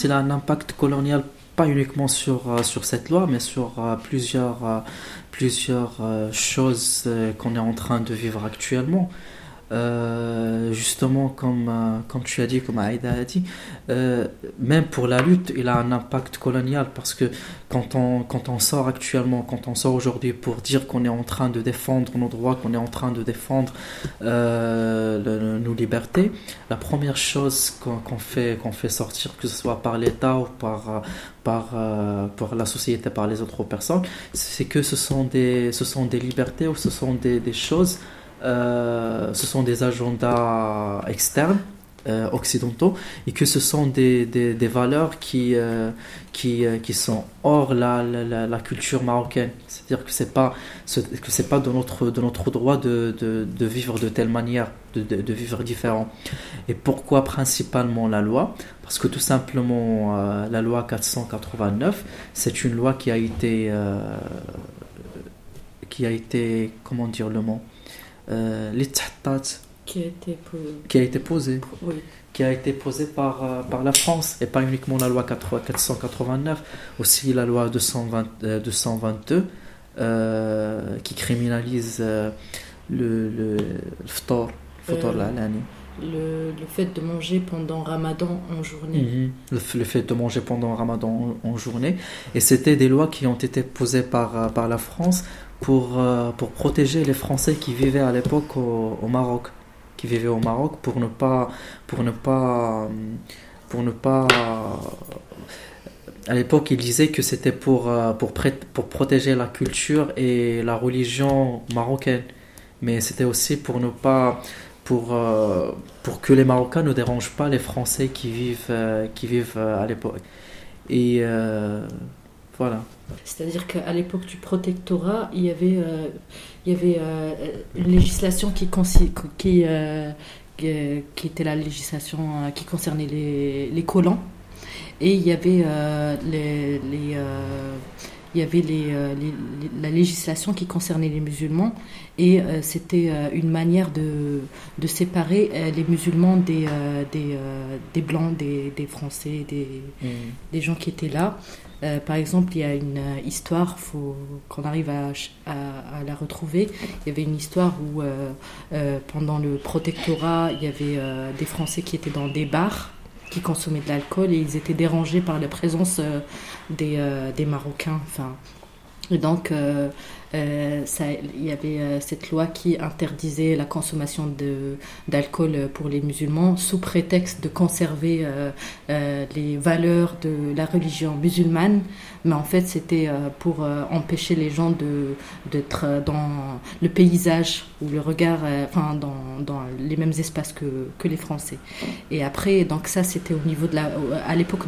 il a un impact colonial pas uniquement sur, euh, cette loi, mais sur euh, plusieurs, euh, plusieurs choses qu'on est en train de vivre actuellement. Euh, justement, comme, euh, comme tu as dit, comme Aïda a dit, euh, même pour la lutte, il a un impact colonial parce que quand on, quand on sort actuellement, quand on sort aujourd'hui pour dire qu'on est en train de défendre nos droits, qu'on est en train de défendre nos libertés, la première chose qu'on fait, fait sortir, que ce soit par l'État ou par, par, par la société, par les autres personnes, c'est que ce sont des, ce sont des libertés ou ce sont des, choses, ce sont des agendas externes. euh, occidentaux et que ce sont des, des, valeurs qui, euh, qui, euh, qui sont hors la, la, la- culture marocaine. C'est-à-dire que pas ce- que c'est pas de notre, de notre droit de, de, de vivre de telle manière, de, de, vivre différent. Et pourquoi principalement la loi? Parce que tout simplement, euh, la loi 489, c'est une loi qui a été, euh, qui a été, comment dire le mot, euh, l'itahtat, Qui a été pour- qui a été posée oui. qui a été posée par, euh, par la France et pas uniquement la loi 4- 489, aussi la loi 220, euh, 222 euh, qui criminalise euh, le, le, le Euh, le, le fait de manger pendant Ramadan en journée. Mhm. le, fait de manger pendant ramadan en, en journée. Et c'était des lois qui ont été posées par, par la France pour, euh, pour protéger les Français qui vivaient à l'époque au, Maroc. Qui vivaient au Maroc pour ne pas. Pour ne pas, euh, pour ne pas à l'époque, ils disaient que c'était pour, euh, pour, pour protéger la culture et la religion marocaine. Mais c'était aussi pour ne pas. Pour, euh, pour que les Marocains ne dérangent pas les Français qui vivent, euh, qui vivent euh, à l'époque. Et euh, voilà. C'est-à-dire qu'à l'époque du protectorat, il y avait, euh, il y avait euh, une législation qui, consi- qui, euh, qui, était la législation qui concernait les, les collants. Et il y avait, les, les, il y avait les, les- les- la législation qui concernait les musulmans. Et c'était une manière de, de séparer les musulmans des, des, des blancs, des, des français, des, des gens qui étaient là. Euh, par exemple, il y a une euh, histoire, faut qu'on arrive à, la retrouver. Il y avait une histoire où, euh, pendant le protectorat, il y avait des Français qui étaient dans des bars, qui consommaient de l'alcool, et ils étaient dérangés par la présence des, Marocains. Enfin, et donc, euh, il y avait euh, cette loi qui interdisait la consommation d'alcool pour les musulmans sous prétexte de conserver euh, les valeurs de la religion musulmane. Mais en fait, c'était pour empêcher les gens d'être dans le paysage ou le regard, enfin, dans, les mêmes espaces que, que les Français. Et après, donc ça, c'était au niveau de la, à l'époque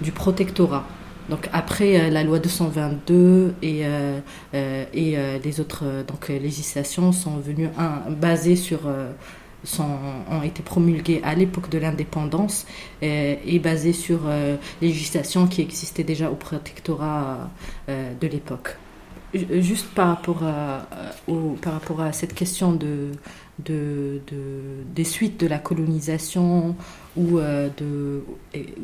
du protectorat. Donc après euh, la loi 222 et, euh, euh, et euh, les autres donc, législations sont venues un, basées sur sont, ont été promulguées à l'époque de l'indépendance euh, et basées sur euh, les législations qui existaient déjà au protectorat euh, de l'époque. Ju- Juste par rapport à, au, par rapport à cette question de, de, de- des suites de la colonisation ou euh, de, et-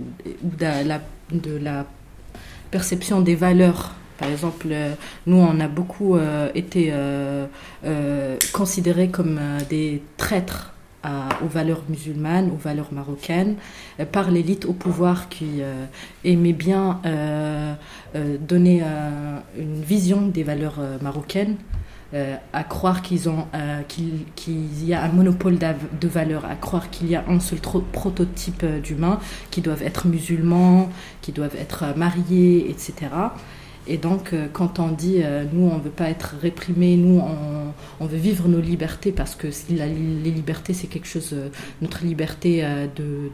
ou de la, de la perception des valeurs. Par exemple, euh, nous, on a beaucoup euh, été euh, considérés comme des traîtres aux valeurs musulmanes, aux valeurs marocaines, par l'élite au pouvoir qui aimait bien donner une vision des valeurs marocaines, euh, à croire qu'ils ont, euh, qu'il, qu'il y a un monopole de valeurs, à croire qu'il y a un seul prototype euh, d'humain, qui doivent être musulmans, qui doivent être mariés, etc. Et donc, quand on dit nous, on ne veut pas être réprimés, nous, on, veut vivre nos libertés parce que les libertés, c'est quelque chose, notre liberté de,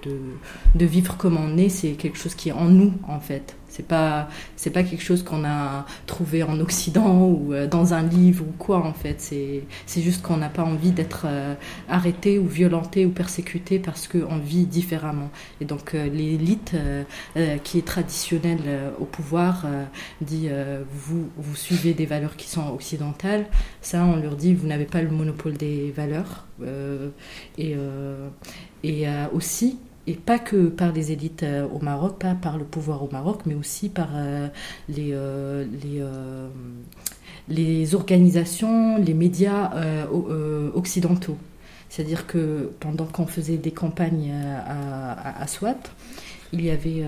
de vivre comme on est, c'est quelque chose qui est en nous, en fait. C'est pas, c'est pas quelque chose qu'on a trouvé en Occident ou euh, dans un livre ou quoi, en fait. C'est, c'est juste qu'on n'a pas envie d'être euh, arrêté ou violenté ou persécuté parce qu'on vit différemment. Et donc, euh, l'élite qui est traditionnelle au pouvoir dit vous, vous suivez des valeurs qui sont occidentales. Ça, on leur dit vous n'avez pas le monopole des valeurs. Et et aussi, et pas que par les élites euh, au Maroc, pas par le pouvoir au Maroc, mais aussi par euh, les, euh, les, organisations, les médias occidentaux. C'est-à-dire que pendant qu'on faisait des campagnes à, à, Swat, il y avait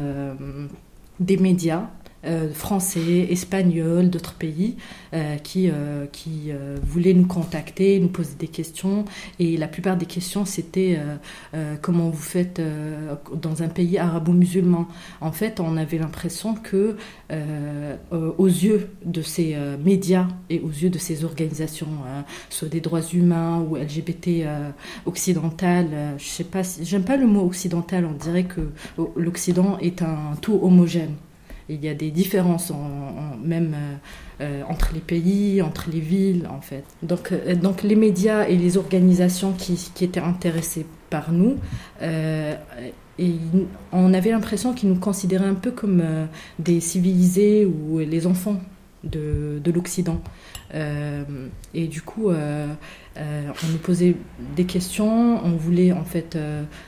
des médias euh, français, espagnols, d'autres pays euh, qui, euh, voulaient nous contacter, nous poser des questions. Et la plupart des questions, c'était comment vous faites dans un pays arabo-musulman. En fait, on avait l'impression que, aux yeux de ces médias et aux yeux de ces organisations, soit des droits humains ou LGBT occidentales, je sais pas, j'aime pas le mot occidental, on dirait que l'Occident est un tout homogène. Il y a des différences, en, en- même euh, euh, entre les pays, entre les villes, en fait. Donc, euh, donc les médias et les organisations qui, étaient intéressées par nous, on avait l'impression qu'ils nous considéraient un peu comme des civilisés ou les enfants de, de l'Occident. Euh, et du coup, euh, euh, on nous posait des questions, on voulait en fait,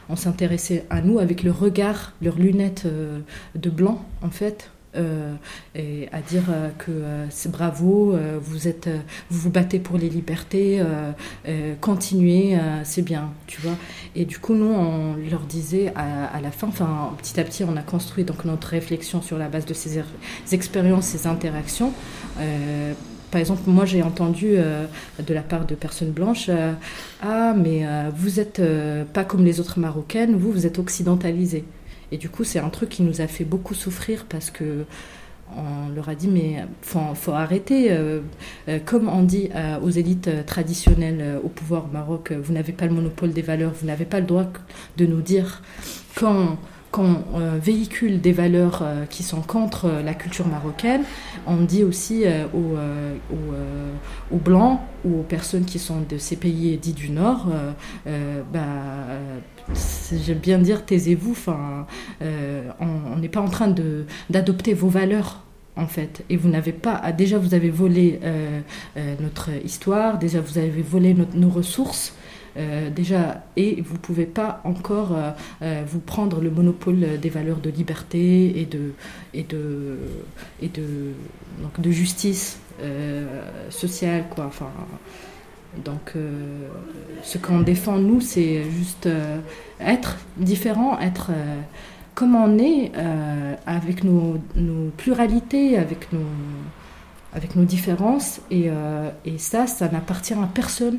on s'intéressait à nous avec le regard, leurs lunettes de blanc en fait. Euh, et à dire euh, que euh, c'est bravo, vous êtes, vous vous battez pour les libertés, continuez, c'est bien, tu vois. Et du coup, nous, on leur disait à, la fin, enfin, petit à petit, on a construit donc notre réflexion sur la base de ces, er- ces expériences, ces interactions. Par exemple, moi j'ai entendu de la part de personnes blanches Ah, mais vous êtes euh, pas comme les autres marocaines, vous, vous êtes occidentalisées. Et du coup, c'est un truc qui nous a fait beaucoup souffrir parce que on leur a dit mais faut, faut arrêter. euh, euh, comme on dit euh, aux élites traditionnelles au pouvoir au Maroc, vous n'avez pas le monopole des valeurs, vous n'avez pas le droit de nous dire quand quand on euh, véhicule des valeurs euh, qui sont contre euh, la culture marocaine, on dit aussi aux, aux, blancs ou aux personnes qui sont de ces pays dits du Nord, bah, j'aime bien dire taisez-vous. On n'est pas en train d'adopter vos valeurs. En fait, et vous n'avez pas. Déjà, vous avez volé notre histoire. Déjà, vous avez volé notre- nos ressources. Euh, déjà, et vous pouvez pas encore euh, euh, vous prendre le monopole des valeurs de liberté et de et de et de donc de justice sociale quoi. Enfin, donc ce qu'on défend nous, c'est juste être différent, être euh, comme on est, avec nos, nos pluralités, avec nos avec nos différences et, et ça, ça n'appartient à personne.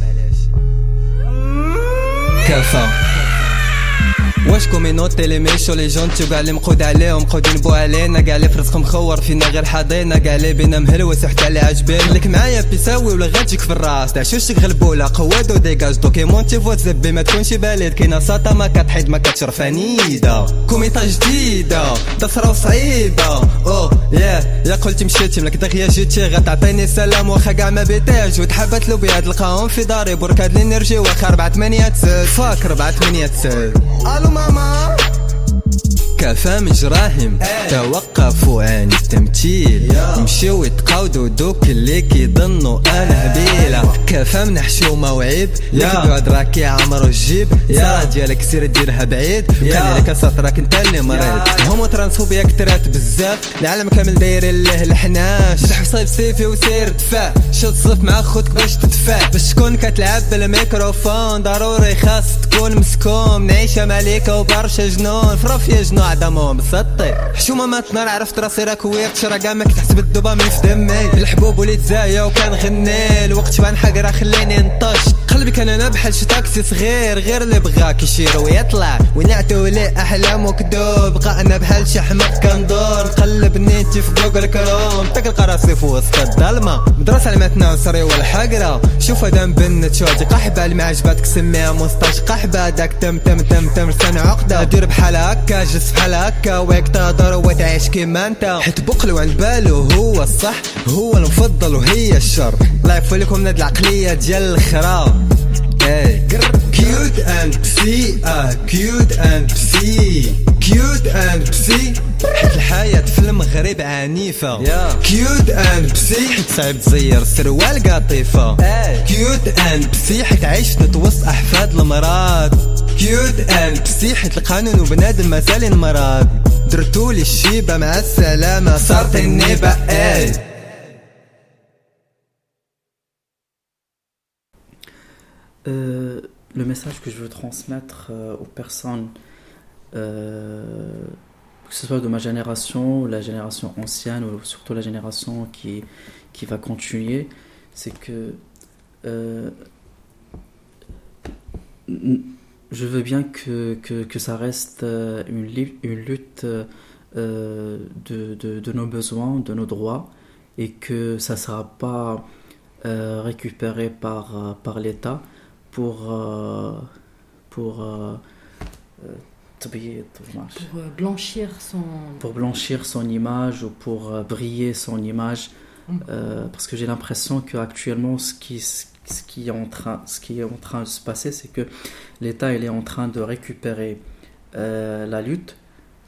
Cafão. واش كومينوتي لي ميشو لي جونتي وكاع اللي مقود عليهم مقودين بو علينا اللي في رزق مخور فينا غير حاضينا اللي بينا مهلوس وحتى اللي عاجبين لك معايا بيساوي ولا غير تجيك في الراس تاع شوشك غلبوله قواد وديكاج دوكيمونتي فوت زبي ما تكونش باليد كاينة ساطا ما كتحيد ما كتشرف عنيدة. كوميطا جديدة دسرة وصعيبة. أو ياه يا قلتي مشيتي ملك دغيا جيتي غتعطيني سلام واخا كاع ما بيتاج وتحبت لو بيها تلقاهم في داري برك هاد الانرجي واخا 4 8 6 فاك 4 8 6 ألو mama. كافة مجراهم توقفوا عن التمثيل. مشيو يتقاودوا دوك اللي كيظنوا أنا هبيلة. كافة من حشومة وعيب يكدو هضرة عمرو الجيب. صرا ديالك سير ديرها بعيد. خلي لك سطرك انت اللي مريض. هومو ترانسفوبيا كترات بزاف. العالم كامل داير له الحناش. سحب صيف سيفي وسير دفاع شد صف مع خوتك باش تدفع. باش تكون كتلعب بالميكروفون. ضروري خاص تكون مسكوم. نعيشة مليكة وبرشا جنون. فرافيا جنو عدمهم مسطي حشومة ما تنار عرفت راسي راك ويرت شرا قامك تحسب الدوبامين في دمي. الحبوب وليت زايا وكان غني. الوقت شبان حقرا خليني نطش قلبي كان أنا بحال شي تاكسي صغير غير اللي بغاك يشير ويطلع. ونعتو ليه احلام وكدوب بقى أنا بحال شي حمق كندور. نقلب نيتي في جوجل كروم. تلقى راسي في وسط الظلمة. مدرسة علمتنا نصري والحقرة. شوف هذا مبنت شوتي قحبة اللي ما عجباتك سميها مستاش قحبة داك تم تم تم تم. لسان عقدة. دير بحال هكا جس بحال هكا. ويك تهضر وتعيش كيما أنت. حيت بقلو عند بالو هو الصح. هو المفضل وهي الشر. الله يعفو لكم هاد العقلية ديال الخرا كيوت اند بسي آه كيوت اند بسي كيوت اند بسي حيت الحياة في المغرب عنيفة كيوت اند بسي حيت صعيب تزير سروال قطيفة كيوت اند بسي حيت عشت وسط احفاد المراد كيوت اند بسي حيت القانون وبنادم مسالين مراد درتولي الشيبة مع السلامة صارت النيبة إيه Euh, le message que je veux transmettre euh, aux personnes, euh, que ce soit de ma génération la génération ancienne ou surtout la génération qui, qui va continuer, c'est que je veux bien que, que, ça reste une, lutte de, de, nos besoins, de nos droits, et que ça ne sera pas récupéré par, par l'État pour. Euh, pour euh, euh, pour blanchir son pour blanchir son image ou pour briller son image mm. parce que j'ai l'impression que actuellement ce qui ce, qui est en train ce qui est en train de se passer c'est que l'État il est en train de récupérer la lutte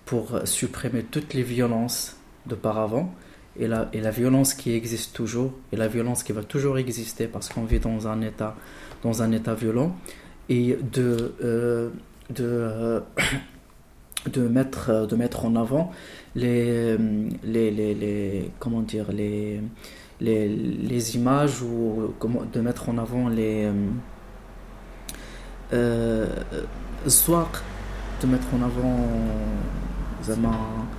pour supprimer toutes les violences d'auparavant et la, et la violence qui existe toujours et la violence qui va toujours exister parce qu'on vit dans un état dans un état violent et de, euh, de, euh, de, mettre, euh, de mettre en avant les, les, les, les comment dire, les, les, les, images ou comment, de mettre en avant les euh, de mettre en avant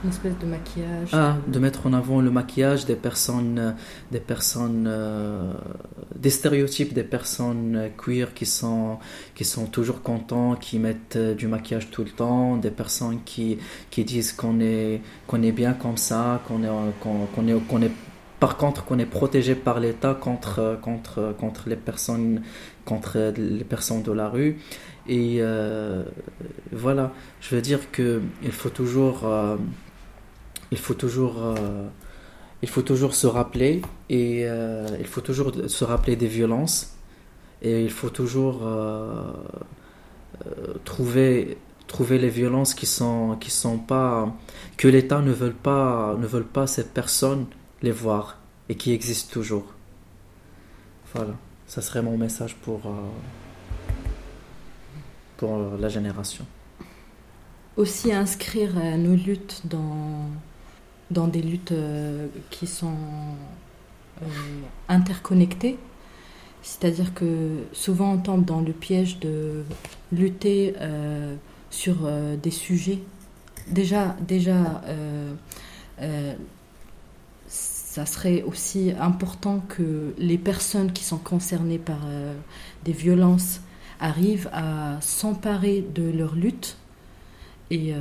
Espèce de maquillage. ah, de mettre en avant le maquillage des personnes, des personnes, euh, des stéréotypes des personnes queer qui sont, qui sont toujours contents, qui mettent euh, du maquillage tout le temps, des personnes qui, qui disent qu'on est, qu'on est bien comme ça, qu'on est, qu'on, est, qu'on est, par contre, qu'on est protégé par l'État contre, euh, contre, contre les personnes, contre les personnes de la rue. Et voilà, je veux dire que il faut toujours, il faut toujours, euh, il faut toujours se rappeler et euh, il faut toujours se rappeler des violences et il faut toujours euh, trouver trouver les violences qui sont qui sont pas que l'État ne veut pas ne veulent pas ces personnes les voir et qui existent toujours. Voilà, ça serait mon message pour pour la génération. Aussi inscrire nos luttes dans, dans des luttes euh, qui sont euh, interconnectées. C'est-à-dire que souvent on tombe dans le piège de lutter euh, sur des sujets. Déjà, déjà ça serait aussi important que les personnes qui sont concernées par des violences arrivent à s'emparer de leur lutte et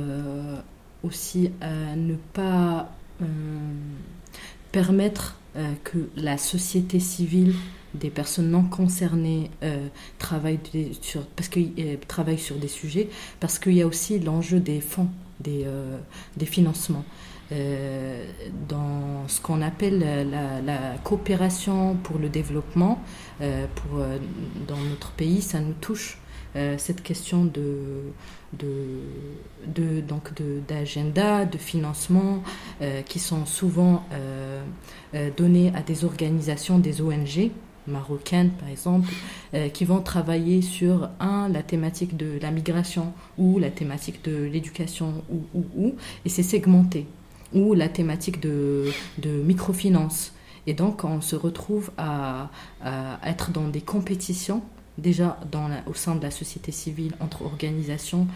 aussi à ne pas permettre euh, que la société civile des personnes non concernées euh, travaillent sur parce euh, travaillent sur des sujets parce qu'il y a aussi l'enjeu des fonds des, euh, des financements. Euh, dans ce qu'on appelle la, la coopération pour le développement euh, pour, euh, dans notre pays ça nous touche cette question de, donc d'agenda, de, financement, qui sont souvent donnés à des organisations, des ONG, marocaines par exemple, qui vont travailler sur un la thématique de la migration ou la thématique de l'éducation ou ou ou et c'est segmenté ou la thématique de, de microfinance. Et donc, on se retrouve à, être dans des compétitions déjà dans au sein de la société civile entre organisations,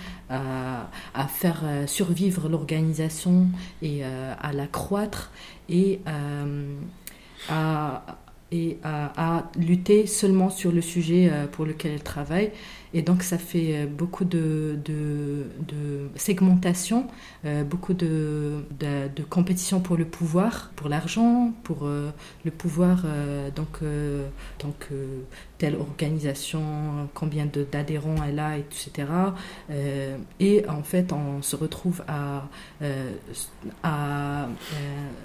à faire euh, survivre l'organisation et euh, à la croître et euh, à, et à, lutter seulement sur le sujet pour lequel elle travaille. Et donc ça fait beaucoup de, de, segmentation, beaucoup de, de, compétition pour le pouvoir, pour l'argent, pour le pouvoir donc, donc telle organisation, combien d'adhérents elle a, etc. Euh, et en fait, on se retrouve à, euh, à euh,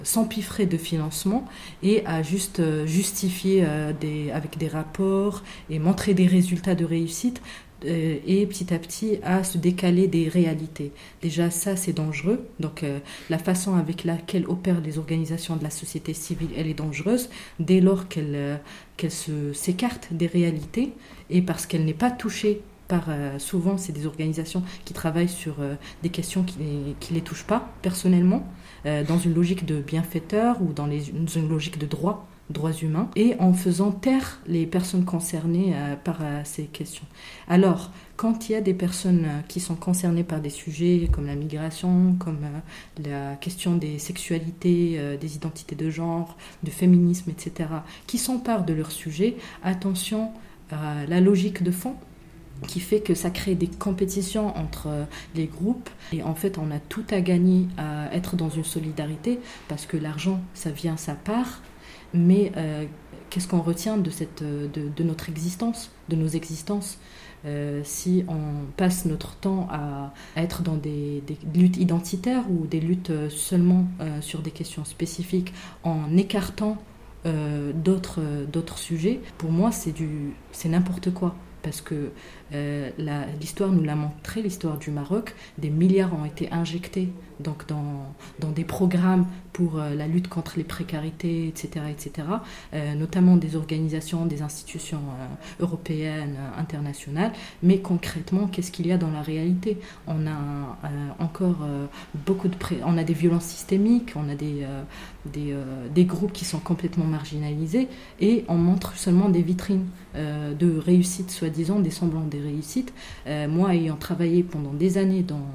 s'empiffrer de financement et à juste justifier des, avec des rapports et montrer des résultats de réussite euh, et petit à petit à se décaler des réalités. Déjà, ça, c'est dangereux. Donc, euh, la façon avec laquelle opèrent les organisations de la société civile, elle est dangereuse dès lors qu'elle euh, s'écarte des réalités et parce qu'elle n'est pas touchée par, souvent, c'est des organisations qui travaillent sur des questions qui ne les, touchent pas personnellement, dans une logique de bienfaiteur ou dans une logique de droit droits humains et en faisant taire les personnes concernées euh, par euh, ces questions. Alors, quand il y a des personnes euh, qui sont concernées par des sujets comme la migration, comme la question des sexualités, des identités de genre, du féminisme, etc., qui s'emparent de leur sujet, attention à la logique de fond qui fait que ça crée des compétitions entre les groupes et en fait on a tout à gagner à être dans une solidarité parce que l'argent ça vient sa part mais euh, qu'est-ce qu'on retient de, cette, de, notre existence, de nos existences euh, si on passe notre temps à, être dans des, luttes identitaires ou des luttes euh, seulement sur des questions spécifiques en écartant d'autres sujets, pour moi c'est n'importe quoi. Parce que euh, l'histoire nous l'a montré, l'histoire du Maroc, des milliards ont été injectés donc dans, des programmes pour euh, la lutte contre les précarités, etc., etc., euh, notamment des organisations, des institutions européennes, internationales. Mais concrètement, qu'est-ce qu'il y a dans la réalité? On a encore beaucoup de... On a des violences systémiques, on a des, des, des, groupes qui sont complètement marginalisés et on montre seulement des vitrines de réussite, soi-disant, des semblants des réussite. Euh, moi, ayant travaillé pendant des années dans,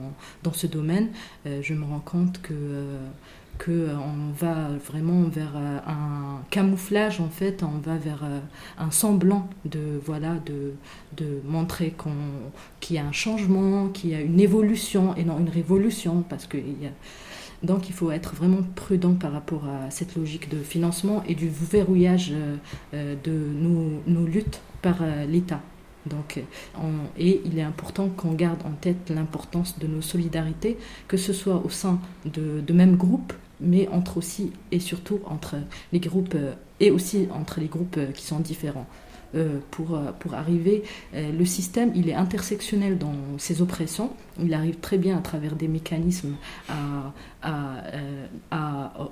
dans ce domaine, euh, je me rends compte que euh, qu'on va vraiment vers un camouflage en fait, on va vers un semblant de voilà de, de montrer qu'on qu'il y a un changement, qu'il y a une évolution et non une révolution parce que donc il faut être vraiment prudent par rapport à cette logique de financement et du verrouillage de nos, nos luttes par l'État. Donc, et il est important qu'on garde en tête l'importance de nos solidarités, que ce soit au sein de, de mêmes groupes, mais entre aussi et surtout entre les groupes euh, et aussi entre les groupes euh, qui sont différents. Euh, pour, arriver, le système, il est intersectionnel dans ses oppressions, il arrive très bien à travers des mécanismes à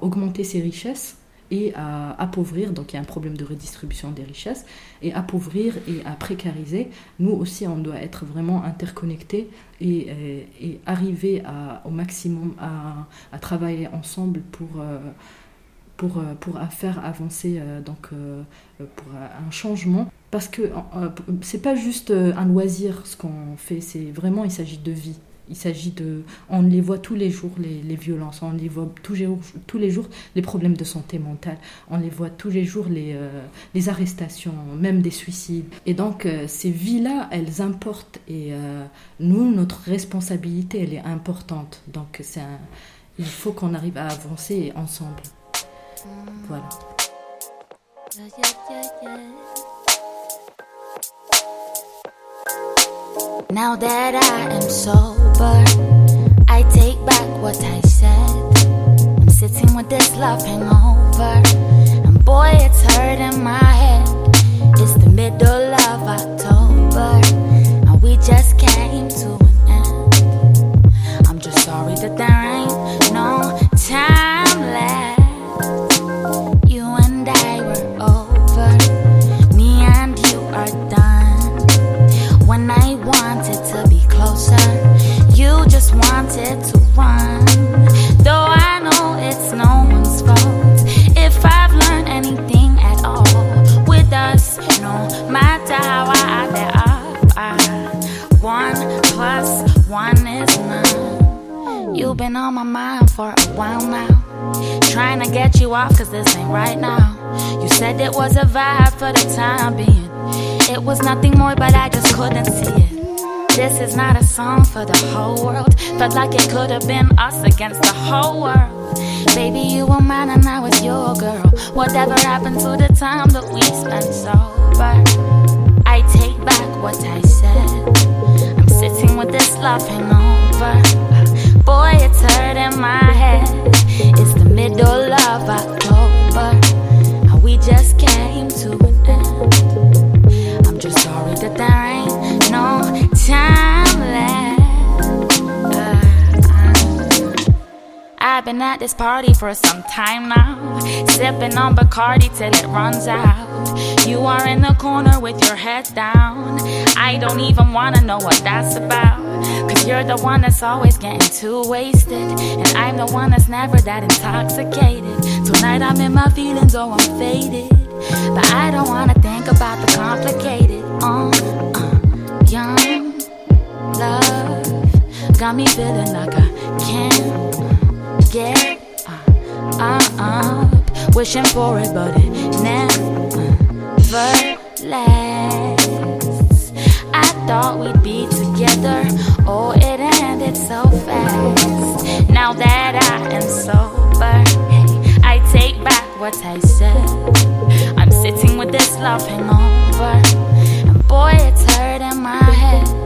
augmenter ses richesses, et à appauvrir, donc il y a un problème de redistribution des richesses, et appauvrir et à précariser. Nous aussi, on doit être vraiment interconnectés et, euh, et, arriver au maximum à, à, travailler ensemble pour, euh, pour, euh, pour faire avancer donc, pour un changement. Parce que c'est pas juste un loisir ce qu'on fait, c'est vraiment, il s'agit de vie. Il s'agit de. On les voit tous les jours, les, violences, on les voit tous les, jours, les problèmes de santé mentale, on les voit tous les jours, les, euh, arrestations, même des suicides. Et donc, euh, ces vies-là, elles importent. Et euh, nous, notre responsabilité, elle est importante. Donc, il faut qu'on arrive à avancer ensemble. Voilà. Now that I am sober, I take back what I said. I'm sitting with this love hangover, and boy, it's hurting my head. It's the middle of October. and we just came to an end. I'm just sorry that there ain't on my mind for a while now. Trying to get you off, cause this ain't right now. You said it was a vibe for the time being. It was nothing more, but I just couldn't see it. This is not a song for the whole world. Felt like it could have been us against the whole world. Baby, you were mine and I was your girl. Whatever happened to the time that we spent sober? I take back what I said. I'm sitting with this love hangover. Boy, it's hurting my head. It's the middle of October. And we just came to an end. I'm just sorry that there ain't no time left. Uh. I've been at this party for some time now, sipping on Bacardi till it runs out. You are in the corner with your head down. I don't even wanna know what that's about. Cause you're the one that's always getting too wasted. And I'm the one that's never that intoxicated. Tonight I'm in my feelings, oh, I'm faded. But I don't wanna think about the complicated. Uh, uh, young love got me feeling like I can't get uh, uh, up. Wishing for it, but it never never lasts. I thought we'd be together. Oh, it ended so fast. Now that I am sober, I take back what I said. I'm sitting with this love hangover, and boy, it's hurting my head.